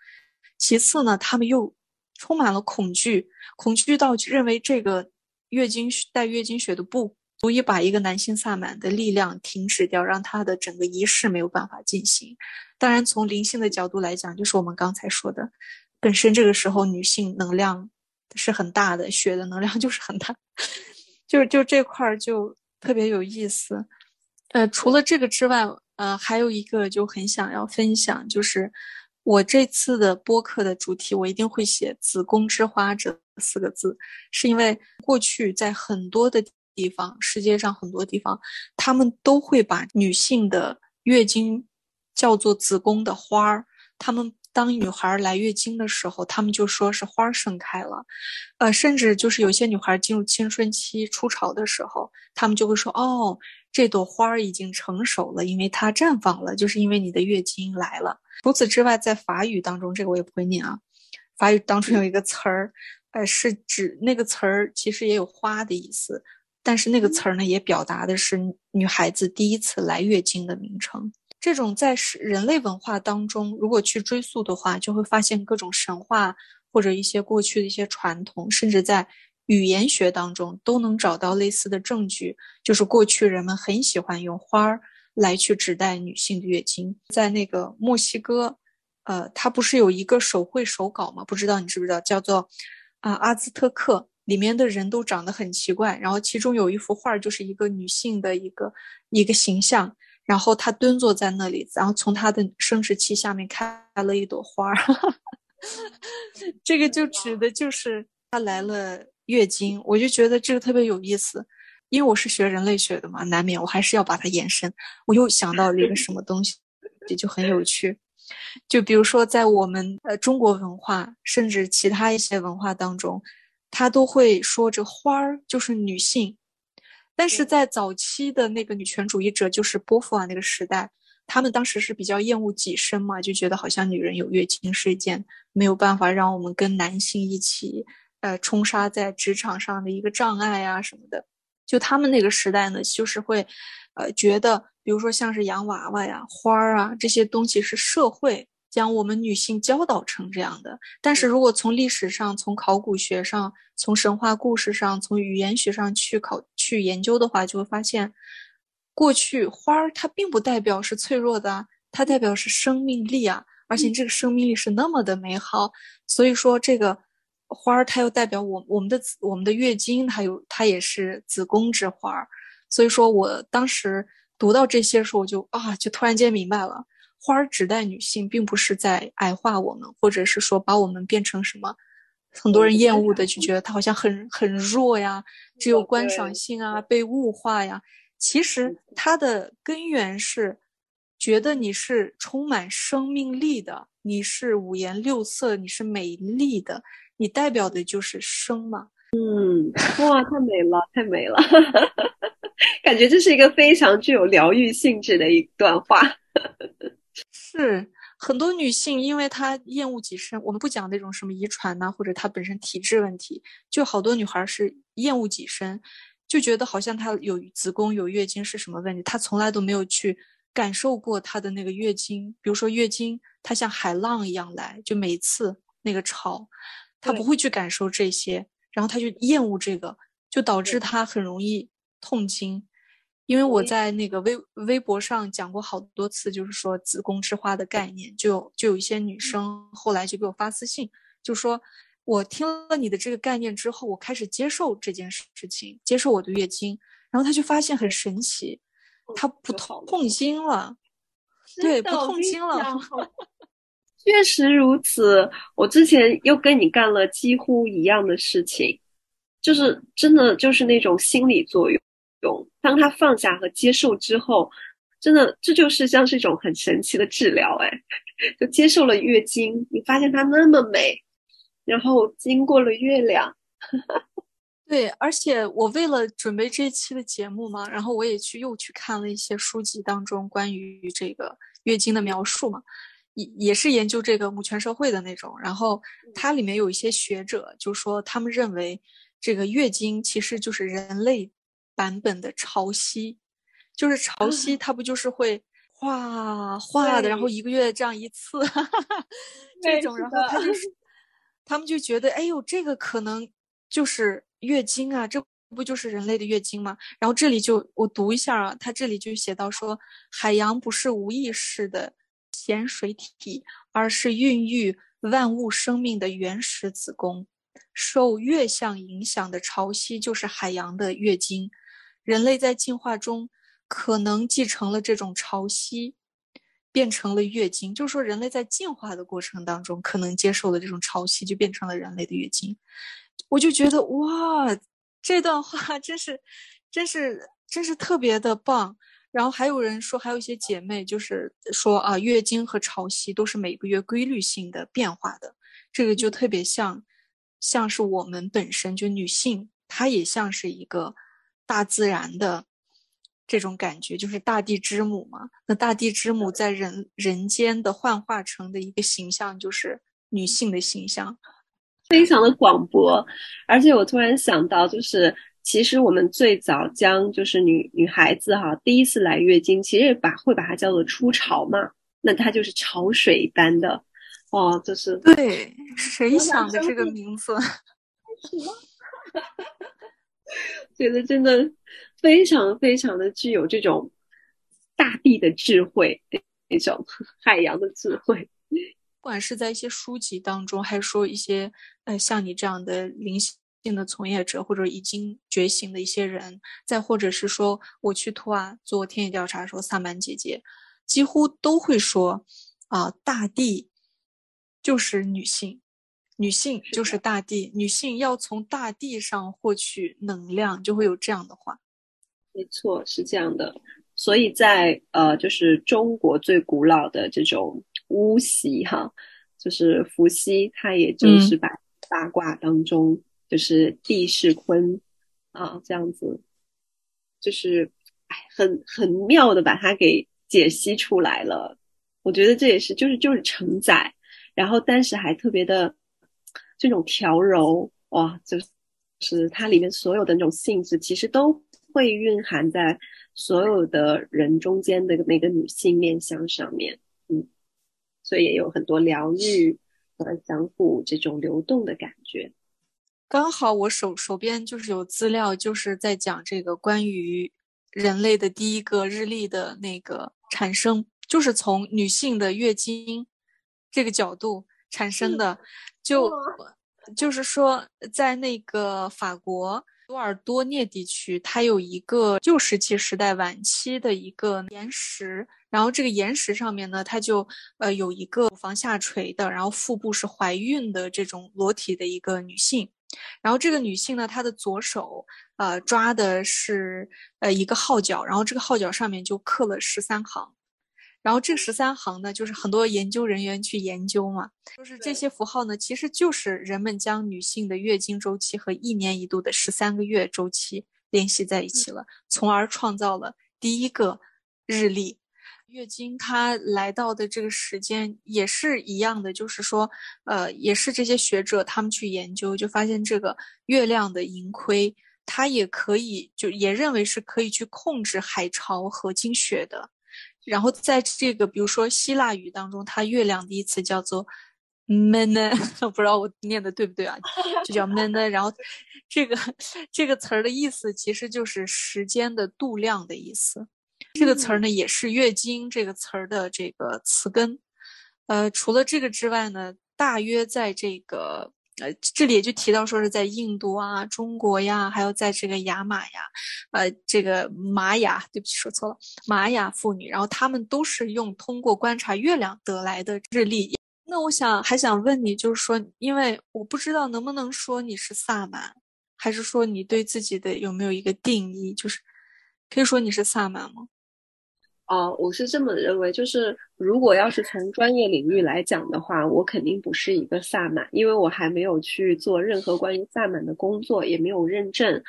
其次呢，他们又充满了恐惧，恐惧到认为这个月经带月经血的布。足以把一个男性萨满的力量停止掉，让他的整个仪式没有办法进行。当然，从灵性的角度来讲，就是我们刚才说的，本身这个时候女性能量是很大的，血的能量 就是很大，就就这块儿就特别有意思。呃，除了这个之外，呃，还有一个就很想要分享，就是我这次的播客的主题，我一定会写“子宫之花”这四个字，是因为过去在很多的。地方，世界上很多地方，他们都会把女性的月经叫做子宫的花儿。他们当女孩来月经的时候，他们就说是花盛开了。呃，甚至就是有些女孩进入青春期初潮的时候，他们就会说：“哦，这朵花儿已经成熟了，因为它绽放了，就是因为你的月经来了。”除此之外，在法语当中，这个我也不会念啊。法语当中有一个词儿，呃，是指那个词儿其实也有花的意思。但是那个词儿呢，也表达的是女孩子第一次来月经的名称。这种在是人类文化当中，如果去追溯的话，就会发现各种神话或者一些过去的一些传统，甚至在语言学当中都能找到类似的证据。就是过去人们很喜欢用花儿来去指代女性的月经。在那个墨西哥，呃，它不是有一个手绘手稿吗？不知道你知不知道，叫做啊阿兹特克。里面的人都长得很奇怪，然后其中有一幅画就是一个女性的一个一个形象，然后她蹲坐在那里，然后从她的生殖器下面开了一朵花，这个就指的就是她来了月经。我就觉得这个特别有意思，因为我是学人类学的嘛，难免我还是要把它延伸。我又想到了一个什么东西，也就很有趣，就比如说在我们呃中国文化，甚至其他一些文化当中。他都会说这花儿就是女性，但是在早期的那个女权主义者，就是波伏娃那个时代，他们当时是比较厌恶己身嘛，就觉得好像女人有月经是一件没有办法让我们跟男性一起，呃，冲杀在职场上的一个障碍啊什么的。就他们那个时代呢，就是会，呃，觉得比如说像是洋娃娃呀、花儿啊这些东西是社会。将我们女性教导成这样的，但是如果从历史上、从考古学上、从神话故事上、从语言学上去考去研究的话，就会发现，过去花儿它并不代表是脆弱的，它代表是生命力啊，而且这个生命力是那么的美好。所以说，这个花儿它又代表我我们的子我们的月经，它有它也是子宫之花儿。所以说我当时读到这些时候，我就啊，就突然间明白了。花儿指代女性，并不是在矮化我们，或者是说把我们变成什么，很多人厌恶的，就觉得它好像很很弱呀，只有观赏性啊，被物化呀。其实它的根源是觉得你是充满生命力的，你是五颜六色，你是美丽的，你代表的就是生嘛。嗯，哇，太美了，太美了，感觉这是一个非常具有疗愈性质的一段话。是很多女性，因为她厌恶己身。我们不讲那种什么遗传呐，或者她本身体质问题，就好多女孩是厌恶己身，就觉得好像她有子宫有月经是什么问题，她从来都没有去感受过她的那个月经。比如说月经，它像海浪一样来，就每次那个潮，她不会去感受这些，然后他就厌恶这个，就导致他很容易痛经。因为我在那个微微博上讲过好多次，就是说子宫之花的概念，就就有一些女生后来就给我发私信，就说我听了你的这个概念之后，我开始接受这件事情，接受我的月经，然后她就发现很神奇，她不痛痛经了，对，不痛经了，确实如此。我之前又跟你干了几乎一样的事情，就是真的就是那种心理作用。当他放下和接受之后，真的这就是像是一种很神奇的治疗哎，就接受了月经，你发现它那么美，然后经过了月亮，对，而且我为了准备这一期的节目嘛，然后我也去又去看了一些书籍当中关于这个月经的描述嘛，也也是研究这个母权社会的那种。然后它里面有一些学者就说，他们认为这个月经其实就是人类版本的潮汐，就是潮汐它不就是会哗哗的，然后一个月这样一次，这种，然后他就是 他们就觉得，哎呦，这个可能就是。月经啊，这不就是人类的月经吗？然后这里就我读一下啊，他这里就写到说，海洋不是无意识的咸水体，而是孕育万物生命的原始子宫。受月相影响的潮汐就是海洋的月经。人类在进化中可能继承了这种潮汐，变成了月经。就是说，人类在进化的过程当中可能接受了这种潮汐，就变成了人类的月经。我就觉得哇，这段话真是，真是，真是特别的棒。然后还有人说，还有一些姐妹就是说啊，月经和潮汐都是每个月规律性的变化的。这个就特别像，像是我们本身就女性，她也像是一个大自然的这种感觉，就是大地之母嘛。那大地之母在人人间的幻化成的一个形象，就是女性的形象。非常的广博，而且我突然想到，就是其实我们最早将就是女女孩子哈第一次来月经，其实把会把它叫做初潮嘛，那它就是潮水般的，哦，就是对，谁想的这个名字？觉得真的非常非常的具有这种大地的智慧，那种海洋的智慧。不管是在一些书籍当中，还是说一些呃像你这样的灵性的从业者，或者已经觉醒的一些人，再或者是说我去图瓦做田野调查的时候，萨满姐姐几乎都会说啊，大地就是女性，女性就是大地，女性要从大地上获取能量，就会有这样的话。没错，是这样的。所以在呃，就是中国最古老的这种。巫习哈，就是伏羲，他也就是把八卦当中，就是地势坤啊，这样子，就是哎，很很妙的把它给解析出来了。我觉得这也是，就是就是承载，然后但是还特别的这种调柔哇，就是它里面所有的那种性质，其实都会蕴含在所有的人中间的那个女性面相上面。嗯所以也有很多疗愈和相互这种流动的感觉。刚好我手手边就是有资料，就是在讲这个关于人类的第一个日历的那个产生，就是从女性的月经这个角度产生的。就就是说，在那个法国多尔多涅地区，它有一个旧石器时代晚期的一个岩石。然后这个岩石上面呢，它就呃有一个乳房下垂的，然后腹部是怀孕的这种裸体的一个女性。然后这个女性呢，她的左手呃抓的是呃一个号角，然后这个号角上面就刻了十三行。然后这十三行呢，就是很多研究人员去研究嘛，就是这些符号呢，其实就是人们将女性的月经周期和一年一度的十三个月周期联系在一起了，从而创造了第一个日历。月经它来到的这个时间也是一样的，就是说，呃，也是这些学者他们去研究，就发现这个月亮的盈亏，它也可以就也认为是可以去控制海潮和经血的。然后在这个比如说希腊语当中，它月亮的意思叫做 “mena”，不知道我念的对不对啊？就叫 “mena”。然后这个这个词儿的意思其实就是时间的度量的意思。这个词儿呢，也是月经这个词儿的这个词根。呃，除了这个之外呢，大约在这个呃这里也就提到说是在印度啊、中国呀，还有在这个雅马呀，呃，这个玛雅，对不起说错了，玛雅妇女，然后他们都是用通过观察月亮得来的日历。那我想还想问你，就是说，因为我不知道能不能说你是萨满，还是说你对自己的有没有一个定义，就是可以说你是萨满吗？哦，我是这么认为，就是如果要是从专业领域来讲的话，我肯定不是一个萨满，因为我还没有去做任何关于萨满的工作，也没有认证，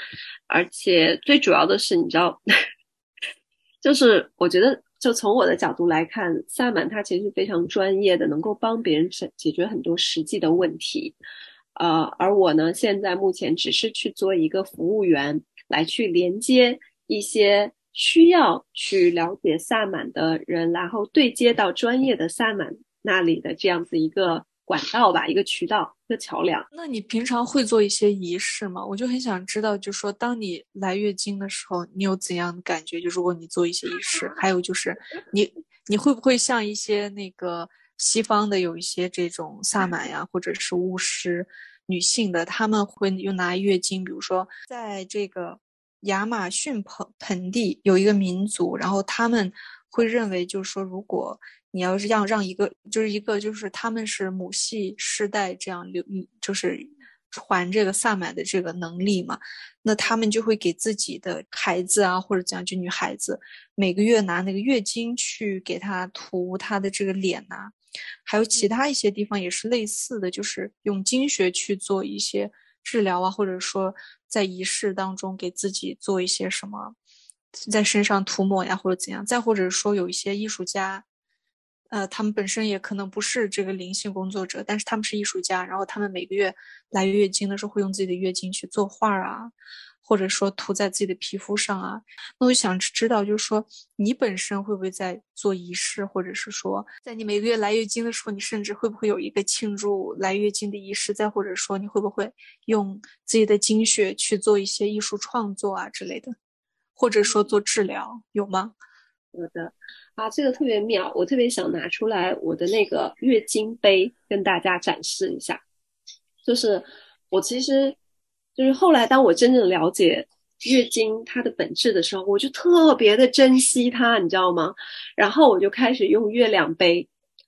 而且最主要的是，你知道，就是我觉得，就从我的角度来看，萨满他其实是非常专业的，能够帮别人解解决很多实际的问题，呃，而我呢，现在目前只是去做一个服务员，来去连接一些。需要去了解萨满的人，然后对接到专业的萨满那里的这样子一个管道吧，一个渠道，一个桥梁。那你平常会做一些仪式吗？我就很想知道，就说当你来月经的时候，你有怎样的感觉？就如果你做一些仪式，还有就是你你会不会像一些那个西方的有一些这种萨满呀，或者是巫师，女性的，他们会用拿月经，比如说在这个。亚马逊盆盆地有一个民族，然后他们会认为，就是说，如果你要是要让一个，就是一个，就是他们是母系世代这样流，就是传这个萨满的这个能力嘛，那他们就会给自己的孩子啊，或者怎样就女孩子，每个月拿那个月经去给她涂她的这个脸呐，还有其他一些地方也是类似的，就是用经血去做一些。治疗啊，或者说在仪式当中给自己做一些什么，在身上涂抹呀，或者怎样，再或者说有一些艺术家，呃，他们本身也可能不是这个灵性工作者，但是他们是艺术家，然后他们每个月来月经的时候会用自己的月经去做画啊。或者说涂在自己的皮肤上啊，那我想知道，就是说你本身会不会在做仪式，或者是说在你每个月来月经的时候，你甚至会不会有一个庆祝来月经的仪式？再或者说你会不会用自己的精血去做一些艺术创作啊之类的，或者说做治疗，有吗？有的啊，这个特别妙，我特别想拿出来我的那个月经杯跟大家展示一下，就是我其实。就是后来，当我真正了解月经它的本质的时候，我就特别的珍惜它，你知道吗？然后我就开始用月亮杯。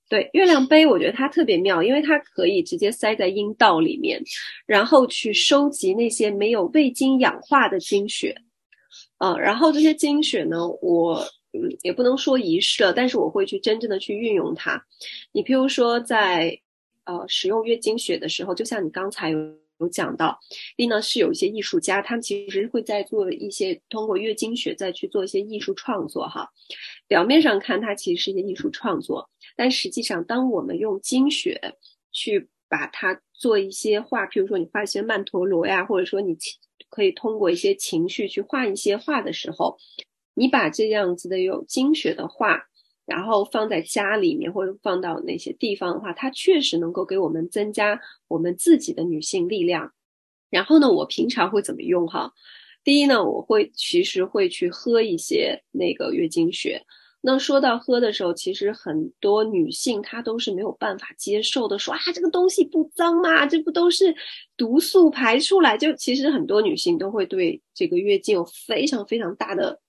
对，月亮杯，我觉得它特别妙，因为它可以直接塞在阴道里面，然后去收集那些没有未经氧化的经血。嗯，然后这些经血呢，我嗯也不能说遗失了，但是我会去真正的去运用它。你譬如说，在呃使用月经血的时候，就像你刚才有。有讲到，第一呢是有一些艺术家，他们其实会在做一些通过月经血再去做一些艺术创作哈。表面上看它其实是一些艺术创作，但实际上当我们用经血去把它做一些画，譬如说你画一些曼陀罗呀，或者说你可以通过一些情绪去画一些画的时候，你把这样子的有经血的画。然后放在家里面或者放到那些地方的话，它确实能够给我们增加我们自己的女性力量。然后呢，我平常会怎么用哈？第一呢，我会其实会去喝一些那个月经血。那说到喝的时候，其实很多女性她都是没有办法接受的，说啊这个东西不脏吗？这不都是毒素排出来？就其实很多女性都会对这个月经有非常非常大的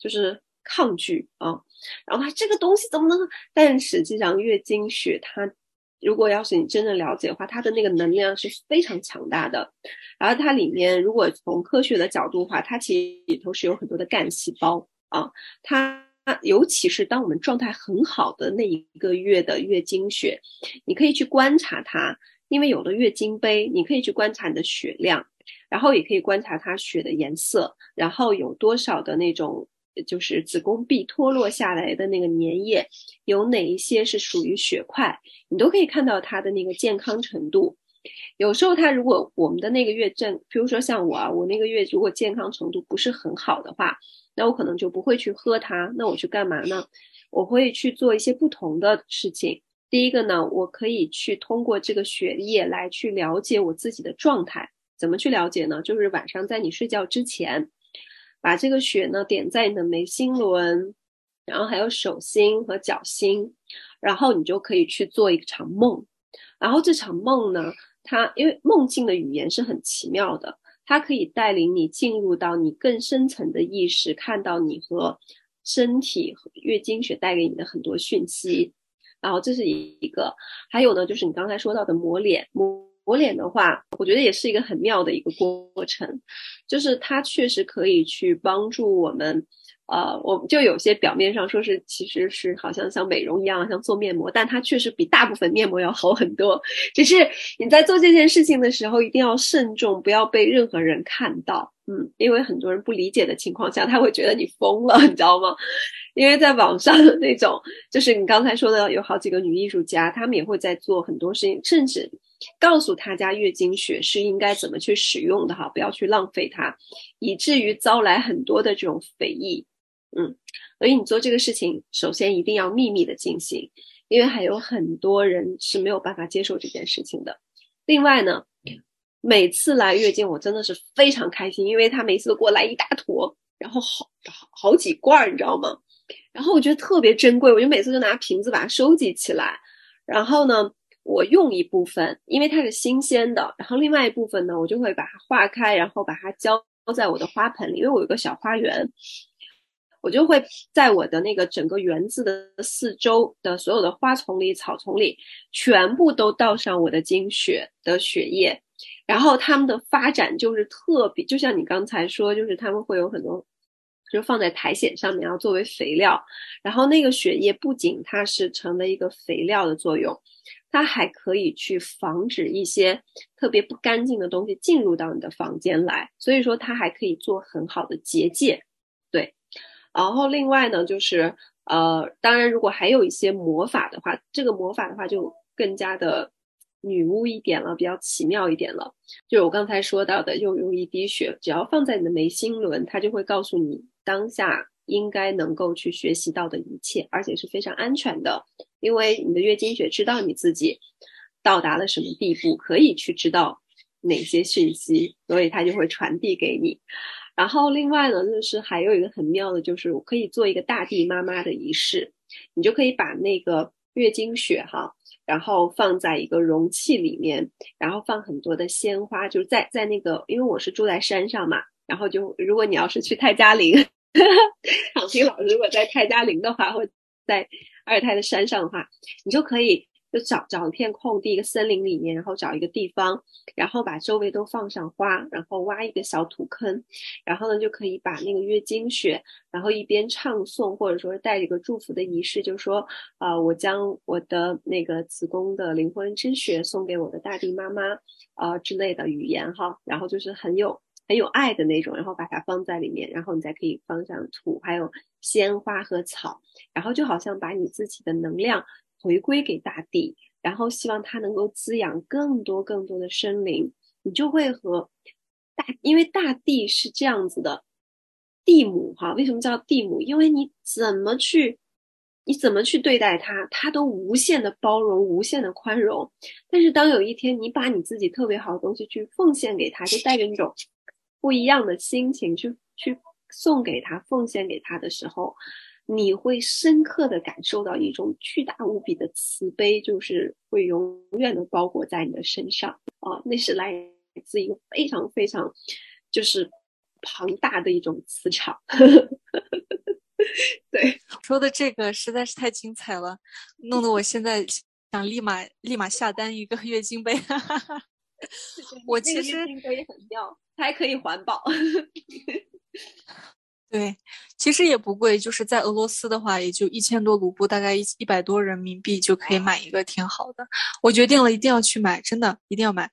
就是抗拒啊。然后它这个东西怎么能？但实际上月经血它，如果要是你真的了解的话，它的那个能量是非常强大的。然后它里面如果从科学的角度的话，它其实里头是有很多的干细胞啊。它尤其是当我们状态很好的那一个月的月经血，你可以去观察它，因为有了月经杯，你可以去观察你的血量，然后也可以观察它血的颜色，然后有多少的那种。就是子宫壁脱落下来的那个粘液，有哪一些是属于血块，你都可以看到它的那个健康程度。有时候它如果我们的那个月正，比如说像我啊，我那个月如果健康程度不是很好的话，那我可能就不会去喝它。那我去干嘛呢？我会去做一些不同的事情。第一个呢，我可以去通过这个血液来去了解我自己的状态。怎么去了解呢？就是晚上在你睡觉之前。把这个血呢点在你的眉心轮，然后还有手心和脚心，然后你就可以去做一场梦。然后这场梦呢，它因为梦境的语言是很奇妙的，它可以带领你进入到你更深层的意识，看到你和身体和月经血带给你的很多讯息。然后这是一个，还有呢，就是你刚才说到的磨脸，磨抹脸的话，我觉得也是一个很妙的一个过程，就是它确实可以去帮助我们。呃，我们就有些表面上说是，其实是好像像美容一样，像做面膜，但它确实比大部分面膜要好很多。只是你在做这件事情的时候，一定要慎重，不要被任何人看到。嗯，因为很多人不理解的情况下，他会觉得你疯了，你知道吗？因为在网上的那种，就是你刚才说的，有好几个女艺术家，她们也会在做很多事情，甚至告诉他家月经血是应该怎么去使用的哈，不要去浪费它，以至于招来很多的这种非议。嗯，所以你做这个事情，首先一定要秘密的进行，因为还有很多人是没有办法接受这件事情的。另外呢，每次来月经，我真的是非常开心，因为他每次都给我来一大坨，然后好好好几罐，你知道吗？然后我觉得特别珍贵，我就每次就拿瓶子把它收集起来，然后呢，我用一部分，因为它是新鲜的，然后另外一部分呢，我就会把它化开，然后把它浇在我的花盆里，因为我有个小花园。我就会在我的那个整个园子的四周的所有的花丛里、草丛里，全部都倒上我的精血的血液，然后它们的发展就是特别，就像你刚才说，就是它们会有很多，就放在苔藓上面，然后作为肥料。然后那个血液不仅它是成了一个肥料的作用，它还可以去防止一些特别不干净的东西进入到你的房间来，所以说它还可以做很好的结界。对然后另外呢，就是呃，当然如果还有一些魔法的话，这个魔法的话就更加的女巫一点了，比较奇妙一点了。就是我刚才说到的，用用一滴血，只要放在你的眉心轮，它就会告诉你当下应该能够去学习到的一切，而且是非常安全的，因为你的月经血知道你自己到达了什么地步，可以去知道哪些讯息，所以它就会传递给你。然后另外呢，就是还有一个很妙的，就是我可以做一个大地妈妈的仪式，你就可以把那个月经血哈，然后放在一个容器里面，然后放很多的鲜花，就是在在那个，因为我是住在山上嘛，然后就如果你要是去泰加林，躺平老师如果在泰加林的话，或在阿尔泰的山上的话，你就可以。就找找一片空地，一个森林里面，然后找一个地方，然后把周围都放上花，然后挖一个小土坑，然后呢就可以把那个月经血，然后一边唱诵，或者说是带一个祝福的仪式，就说，啊，我将我的那个子宫的灵魂之血送给我的大地妈妈，啊之类的语言哈，然后就是很有很有爱的那种，然后把它放在里面，然后你再可以放上土，还有鲜花和草，然后就好像把你自己的能量。回归给大地，然后希望它能够滋养更多更多的生灵，你就会和大，因为大地是这样子的，地母哈，为什么叫地母？因为你怎么去，你怎么去对待它，它都无限的包容，无限的宽容。但是当有一天你把你自己特别好的东西去奉献给他，就带着那种不一样的心情去去送给他，奉献给他的时候。你会深刻的感受到一种巨大无比的慈悲，就是会永远的包裹在你的身上啊！那是来自一个非常非常就是庞大的一种磁场。对，说的这个实在是太精彩了，弄得我现在想立马立马下单一个月经杯。我其实可以很妙，它还可以环保。对，其实也不贵，就是在俄罗斯的话，也就一千多卢布，大概一一百多人民币就可以买一个，挺好的。我决定了，一定要去买，真的一定要买。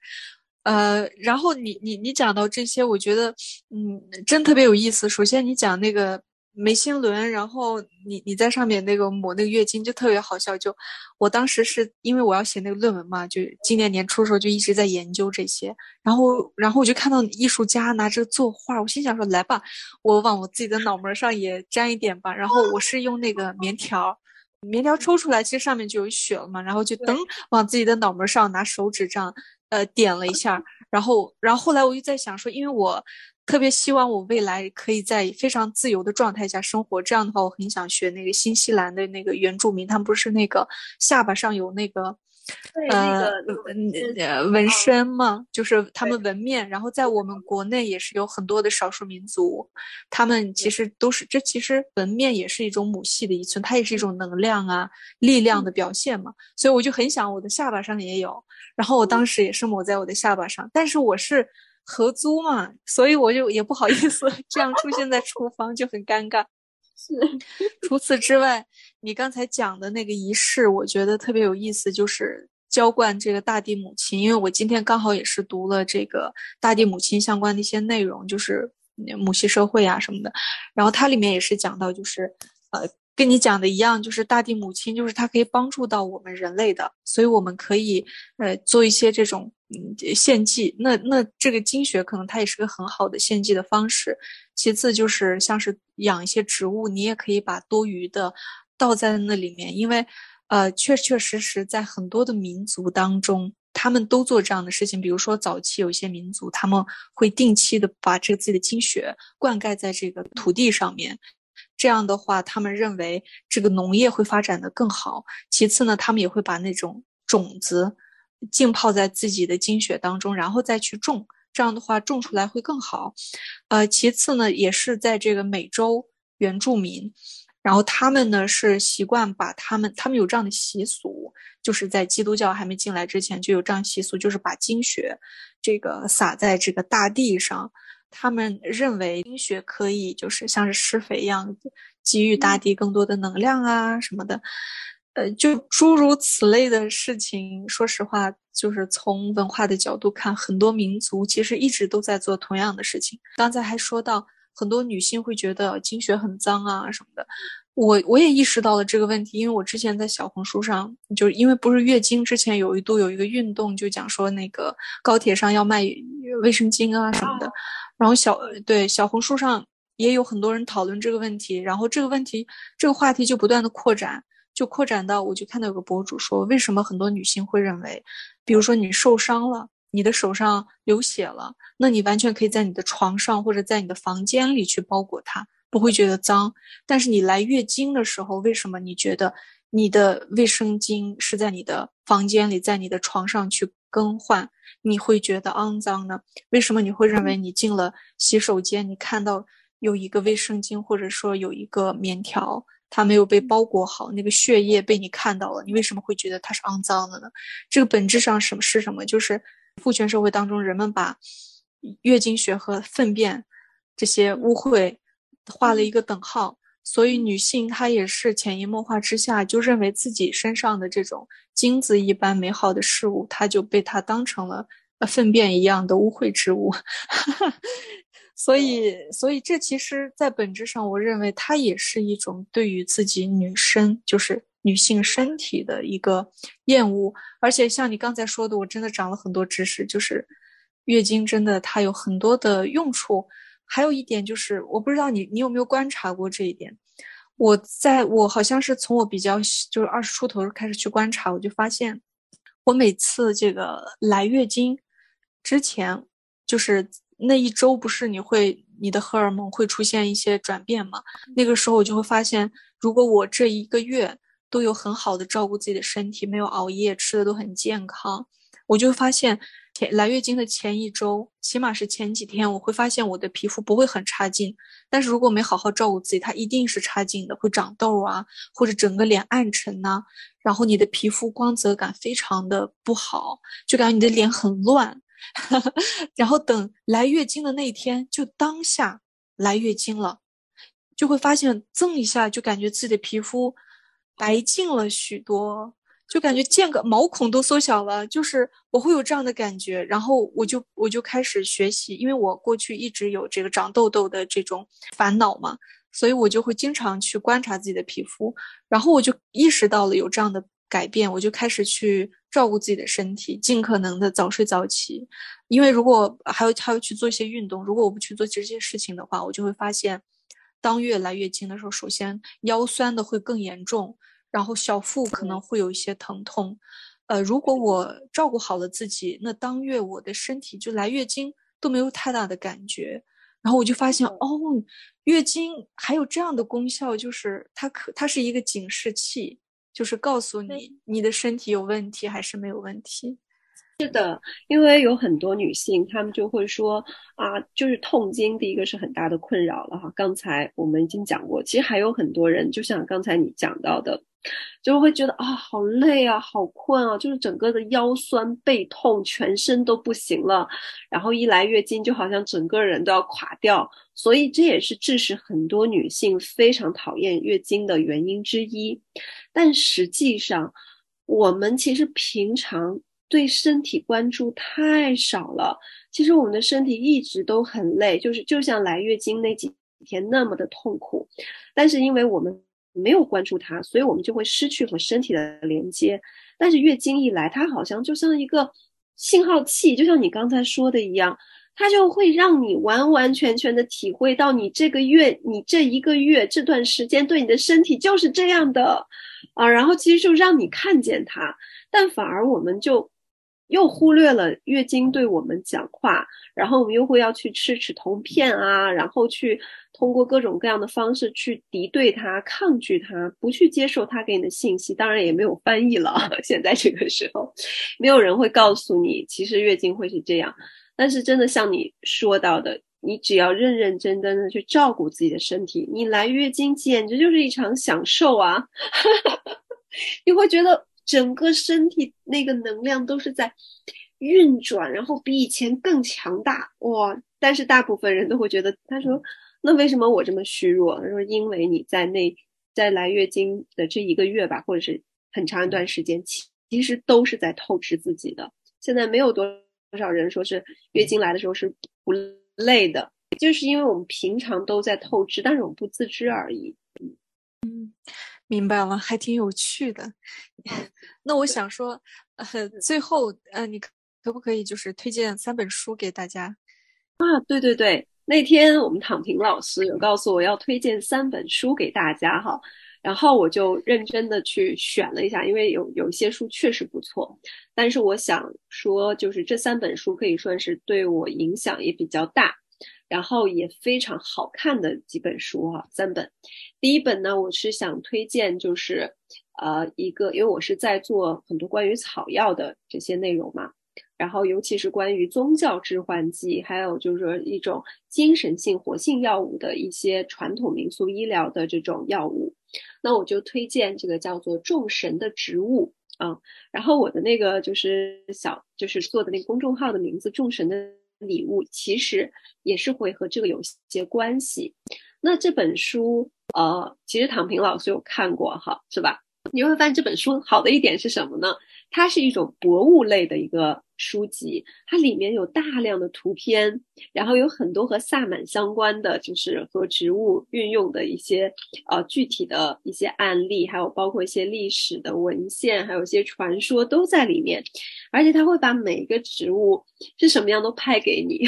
呃，然后你你你讲到这些，我觉得嗯，真特别有意思。首先你讲那个。眉心轮，然后你你在上面那个抹那个月经就特别好笑。就我当时是因为我要写那个论文嘛，就今年年初的时候就一直在研究这些。然后然后我就看到艺术家拿着作画，我心想说来吧，我往我自己的脑门上也沾一点吧。然后我是用那个棉条，棉条抽出来，其实上面就有血了嘛。然后就噔往自己的脑门上拿手指这样呃点了一下。然后然后后来我就在想说，因为我。特别希望我未来可以在非常自由的状态下生活，这样的话，我很想学那个新西兰的那个原住民，他们不是那个下巴上有那个呃呃纹身嘛，就是他们纹面。然后在我们国内也是有很多的少数民族，他们其实都是这其实纹面也是一种母系的遗存，它也是一种能量啊力量的表现嘛。所以我就很想我的下巴上也有，然后我当时也是抹在我的下巴上，但是我是合租嘛，所以我就也不好意思 这样出现在厨房就很尴尬。是，除此之外，你刚才讲的那个仪式，我觉得特别有意思，就是浇灌这个大地母亲。因为我今天刚好也是读了这个大地母亲相关的一些内容，就是母系社会啊什么的。然后它里面也是讲到，就是呃，跟你讲的一样，就是大地母亲，就是它可以帮助到我们人类的，所以我们可以呃做一些这种。嗯，献祭那那这个经血可能它也是个很好的献祭的方式。其次就是像是养一些植物，你也可以把多余的倒在那里面，因为呃确确实实在很多的民族当中，他们都做这样的事情。比如说早期有一些民族，他们会定期的把这个自己的精血灌溉在这个土地上面，这样的话他们认为这个农业会发展的更好。其次呢，他们也会把那种种子。浸泡在自己的精血当中，然后再去种，这样的话种出来会更好。呃，其次呢，也是在这个美洲原住民，然后他们呢是习惯把他们，他们有这样的习俗，就是在基督教还没进来之前就有这样习俗，就是把精血这个撒在这个大地上。他们认为精血可以就是像是施肥一样，给予大地更多的能量啊什么的。呃，就诸如此类的事情，说实话，就是从文化的角度看，很多民族其实一直都在做同样的事情。刚才还说到，很多女性会觉得经血很脏啊什么的，我我也意识到了这个问题，因为我之前在小红书上，就因为不是月经之前有一度有一个运动，就讲说那个高铁上要卖卫生巾啊什么的，然后小对小红书上也有很多人讨论这个问题，然后这个问题这个话题就不断的扩展。就扩展到，我就看到有个博主说，为什么很多女性会认为，比如说你受伤了，你的手上流血了，那你完全可以在你的床上或者在你的房间里去包裹它，不会觉得脏。但是你来月经的时候，为什么你觉得你的卫生巾是在你的房间里，在你的床上去更换，你会觉得肮脏呢？为什么你会认为你进了洗手间，你看到有一个卫生巾，或者说有一个棉条？它没有被包裹好，那个血液被你看到了，你为什么会觉得它是肮脏的呢？这个本质上什么是什么？就是父权社会当中，人们把月经血和粪便这些污秽画了一个等号，所以女性她也是潜移默化之下就认为自己身上的这种精子一般美好的事物，她就被她当成了粪便一样的污秽之物。所以，所以这其实，在本质上，我认为它也是一种对于自己女生，就是女性身体的一个厌恶。而且，像你刚才说的，我真的长了很多知识，就是月经真的它有很多的用处。还有一点就是，我不知道你你有没有观察过这一点。我在我好像是从我比较就是二十出头开始去观察，我就发现，我每次这个来月经之前，就是。那一周不是你会你的荷尔蒙会出现一些转变吗？那个时候我就会发现，如果我这一个月都有很好的照顾自己的身体，没有熬夜，吃的都很健康，我就发现前来月经的前一周，起码是前几天，我会发现我的皮肤不会很差劲。但是如果没好好照顾自己，它一定是差劲的，会长痘啊，或者整个脸暗沉呐，然后你的皮肤光泽感非常的不好，就感觉你的脸很乱。然后等来月经的那一天，就当下来月经了，就会发现噌一下，就感觉自己的皮肤白净了许多，就感觉见个毛孔都缩小了，就是我会有这样的感觉。然后我就我就开始学习，因为我过去一直有这个长痘痘的这种烦恼嘛，所以我就会经常去观察自己的皮肤，然后我就意识到了有这样的。改变，我就开始去照顾自己的身体，尽可能的早睡早起。因为如果还有还要去做一些运动，如果我不去做这些事情的话，我就会发现，当月来月经的时候，首先腰酸的会更严重，然后小腹可能会有一些疼痛。呃，如果我照顾好了自己，那当月我的身体就来月经都没有太大的感觉。然后我就发现，哦，月经还有这样的功效，就是它可它是一个警示器。就是告诉你你的身体有问题还是没有问题。是的，因为有很多女性，她们就会说啊，就是痛经，第一个是很大的困扰了哈。刚才我们已经讲过，其实还有很多人，就像刚才你讲到的，就会觉得啊，好累啊，好困啊，就是整个的腰酸背痛，全身都不行了。然后一来月经，就好像整个人都要垮掉，所以这也是致使很多女性非常讨厌月经的原因之一。但实际上，我们其实平常。对身体关注太少了，其实我们的身体一直都很累，就是就像来月经那几天那么的痛苦，但是因为我们没有关注它，所以我们就会失去和身体的连接。但是月经一来，它好像就像一个信号器，就像你刚才说的一样，它就会让你完完全全的体会到你这个月、你这一个月这段时间对你的身体就是这样的啊，然后其实就让你看见它，但反而我们就。又忽略了月经对我们讲话，然后我们又会要去吃止痛片啊，然后去通过各种各样的方式去敌对它、抗拒它，不去接受它给你的信息。当然也没有翻译了，现在这个时候，没有人会告诉你，其实月经会是这样。但是真的像你说到的，你只要认认真真的去照顾自己的身体，你来月经简直就是一场享受啊！你会觉得。整个身体那个能量都是在运转，然后比以前更强大哇！但是大部分人都会觉得，他说：“那为什么我这么虚弱？”他说：“因为你在那在来月经的这一个月吧，或者是很长一段时间，其其实都是在透支自己的。现在没有多多少人说是月经来的时候是不累的，就是因为我们平常都在透支，但是我们不自知而已。”嗯。明白了，还挺有趣的。那我想说，呃，最后，呃，你可不可以就是推荐三本书给大家？啊，对对对，那天我们躺平老师有告诉我要推荐三本书给大家哈，然后我就认真的去选了一下，因为有有一些书确实不错，但是我想说，就是这三本书可以算是对我影响也比较大。然后也非常好看的几本书哈，三本。第一本呢，我是想推荐，就是呃一个，因为我是在做很多关于草药的这些内容嘛，然后尤其是关于宗教致幻剂，还有就是说一种精神性活性药物的一些传统民俗医疗的这种药物，那我就推荐这个叫做众神的植物啊。然后我的那个就是小就是做的那个公众号的名字，众神的。礼物其实也是会和这个有些关系。那这本书，呃，其实躺平老师有看过哈，是吧？你会发现这本书好的一点是什么呢？它是一种博物类的一个书籍，它里面有大量的图片，然后有很多和萨满相关的，就是和植物运用的一些呃具体的一些案例，还有包括一些历史的文献，还有一些传说都在里面。而且他会把每一个植物是什么样都拍给你，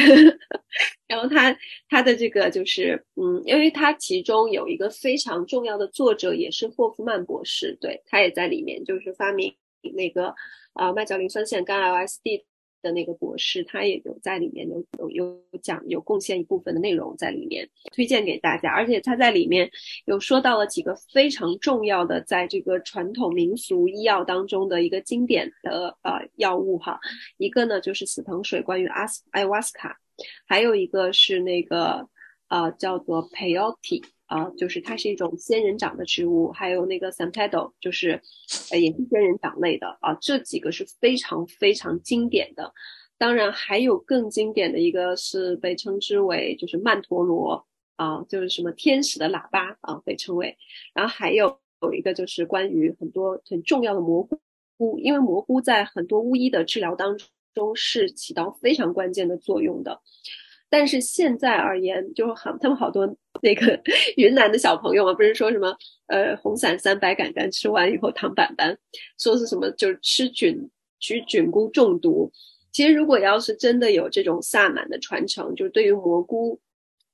然后他他的这个就是嗯，因为他其中有一个非常重要的作者也是霍夫曼博士，对他也在里面，就是发明。那个啊，麦角磷酸腺苷 LSD 的那个博士，他也有在里面有有有讲有贡献一部分的内容在里面，推荐给大家。而且他在里面有说到了几个非常重要的，在这个传统民俗医药当中的一个经典的呃药物哈。一个呢就是死藤水，关于阿斯艾瓦斯卡，还有一个是那个啊叫做 Peyote。啊，就是它是一种仙人掌的植物，还有那个 San Pedro，就是呃也是仙人掌类的啊。这几个是非常非常经典的。当然还有更经典的一个是被称之为就是曼陀罗啊，就是什么天使的喇叭啊被称为。然后还有有一个就是关于很多很重要的蘑菇，因为蘑菇在很多巫医的治疗当中是起到非常关键的作用的。但是现在而言，就好他们好多那个 云南的小朋友嘛，不是说什么呃红伞三白杆杆吃完以后躺板板，说是什么就是吃菌取菌菇中毒。其实如果要是真的有这种萨满的传承，就是对于蘑菇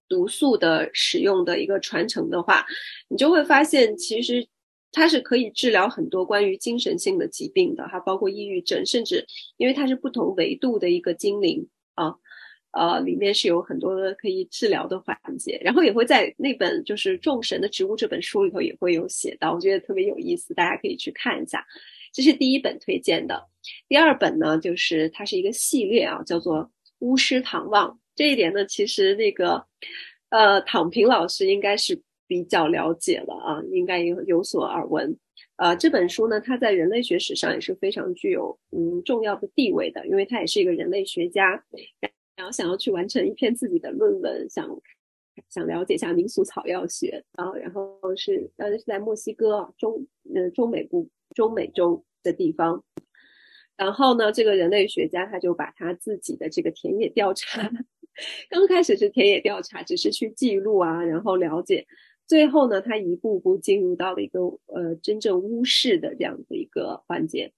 毒素的使用的一个传承的话，你就会发现其实它是可以治疗很多关于精神性的疾病的，哈，包括抑郁症，甚至因为它是不同维度的一个精灵啊。呃，里面是有很多的可以治疗的环节，然后也会在那本就是《众神的植物》这本书里头也会有写到，我觉得特别有意思，大家可以去看一下。这是第一本推荐的，第二本呢，就是它是一个系列啊，叫做《巫师唐望》。这一点呢，其实那个呃，躺平老师应该是比较了解了啊，应该有有所耳闻。呃，这本书呢，它在人类学史上也是非常具有嗯重要的地位的，因为他也是一个人类学家。然后想要去完成一篇自己的论文，想想了解一下民俗草药学啊，然后是呃是在墨西哥中呃中美部中美洲的地方，然后呢，这个人类学家他就把他自己的这个田野调查，刚开始是田野调查，只是去记录啊，然后了解，最后呢，他一步步进入到了一个呃真正巫师的这样的一个环节。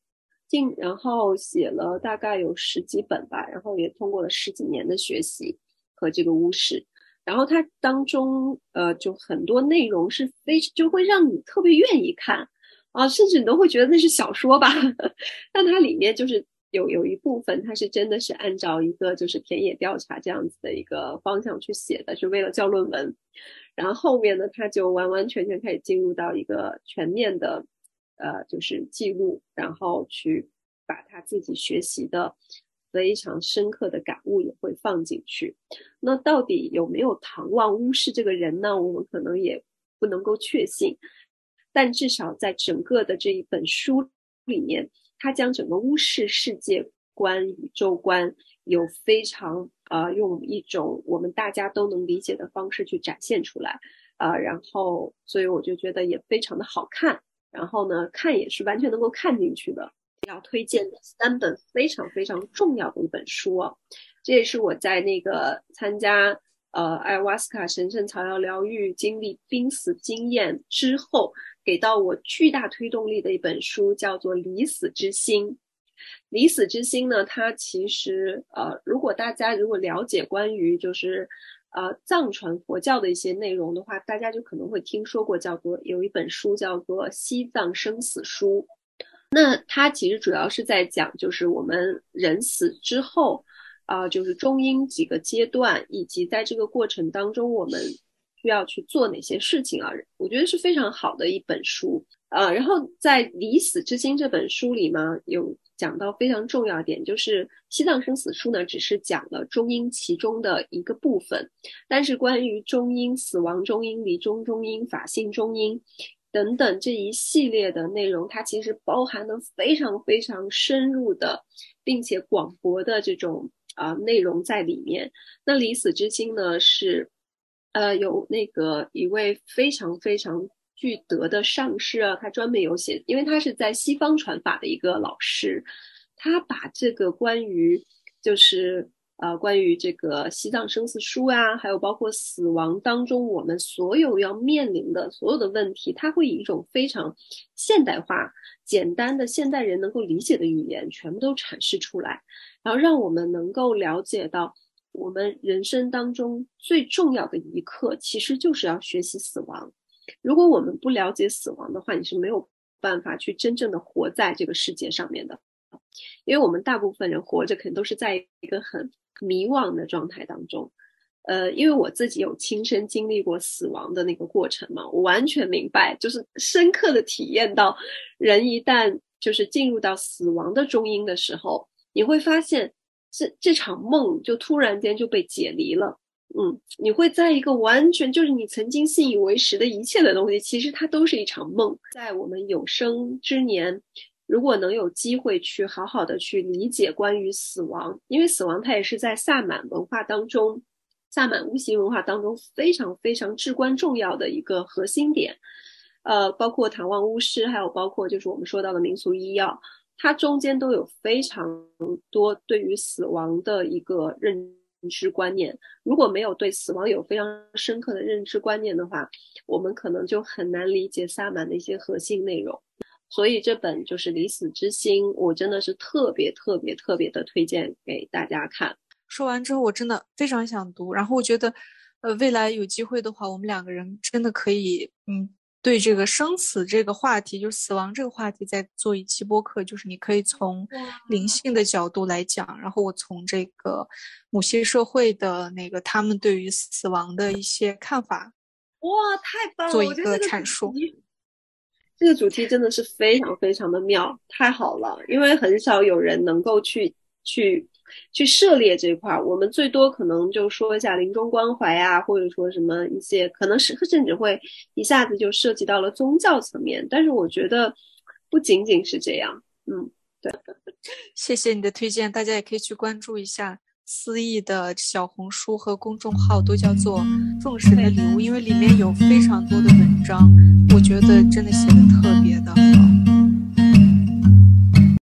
进，然后写了大概有十几本吧，然后也通过了十几年的学习和这个巫师，然后它当中呃就很多内容是非就会让你特别愿意看啊，甚至你都会觉得那是小说吧。但它里面就是有有一部分，它是真的是按照一个就是田野调查这样子的一个方向去写的，是为了交论文。然后后面呢，它就完完全全开始进入到一个全面的。呃，就是记录，然后去把他自己学习的非常深刻的感悟也会放进去。那到底有没有唐望乌氏这个人呢？我们可能也不能够确信，但至少在整个的这一本书里面，他将整个乌氏世界观、宇宙观有非常呃用一种我们大家都能理解的方式去展现出来啊。然后，所以我就觉得也非常的好看。然后呢，看也是完全能够看进去的。要推荐的三本非常非常重要的一本书，这也是我在那个参加呃艾瓦斯卡神圣草药疗愈经历濒死经验之后，给到我巨大推动力的一本书，叫做《离死之心》。离死之心呢，它其实呃，如果大家如果了解关于就是。呃，藏传佛教的一些内容的话，大家就可能会听说过，叫做有一本书叫做《西藏生死书》。那它其实主要是在讲，就是我们人死之后，啊，就是中阴几个阶段，以及在这个过程当中，我们需要去做哪些事情啊？我觉得是非常好的一本书。呃，然后在《离死之心》这本书里嘛，有。讲到非常重要点，就是《西藏生死书》呢，只是讲了中阴其中的一个部分，但是关于中阴、死亡中阴、离中中阴、法性中阴等等这一系列的内容，它其实包含了非常非常深入的，并且广博的这种啊内容在里面。那离死之心呢，是呃有那个一位非常非常。具德的上师啊，他专门有写，因为他是在西方传法的一个老师，他把这个关于就是呃关于这个西藏生死书啊，还有包括死亡当中我们所有要面临的所有的问题，他会以一种非常现代化、简单的现代人能够理解的语言，全部都阐释出来，然后让我们能够了解到我们人生当中最重要的一刻，其实就是要学习死亡。如果我们不了解死亡的话，你是没有办法去真正的活在这个世界上面的，因为我们大部分人活着，肯定都是在一个很迷惘的状态当中。呃，因为我自己有亲身经历过死亡的那个过程嘛，我完全明白，就是深刻的体验到，人一旦就是进入到死亡的中阴的时候，你会发现这这场梦就突然间就被解离了。嗯，你会在一个完全就是你曾经信以为实的一切的东西，其实它都是一场梦。在我们有生之年，如果能有机会去好好的去理解关于死亡，因为死亡它也是在萨满文化当中、萨满巫行文化当中非常非常至关重要的一个核心点。呃，包括唐望巫师，还有包括就是我们说到的民俗医药，它中间都有非常多对于死亡的一个认。知观念，如果没有对死亡有非常深刻的认知观念的话，我们可能就很难理解萨满的一些核心内容。所以这本就是《离死之心》，我真的是特别特别特别的推荐给大家看。说完之后，我真的非常想读。然后我觉得，呃，未来有机会的话，我们两个人真的可以，嗯。对这个生死这个话题，就是死亡这个话题，在做一期播客，就是你可以从灵性的角度来讲，然后我从这个某些社会的那个他们对于死亡的一些看法，哇，太棒了，做一个阐述。这个主题真的是非常非常的妙，太好了，因为很少有人能够去去。去涉猎这块，我们最多可能就说一下临终关怀啊，或者说什么一些，可能是甚至会一下子就涉及到了宗教层面。但是我觉得不仅仅是这样，嗯，对。谢谢你的推荐，大家也可以去关注一下思义的小红书和公众号，都叫做“众神的礼物”，因为里面有非常多的文章，我觉得真的写的特别的好。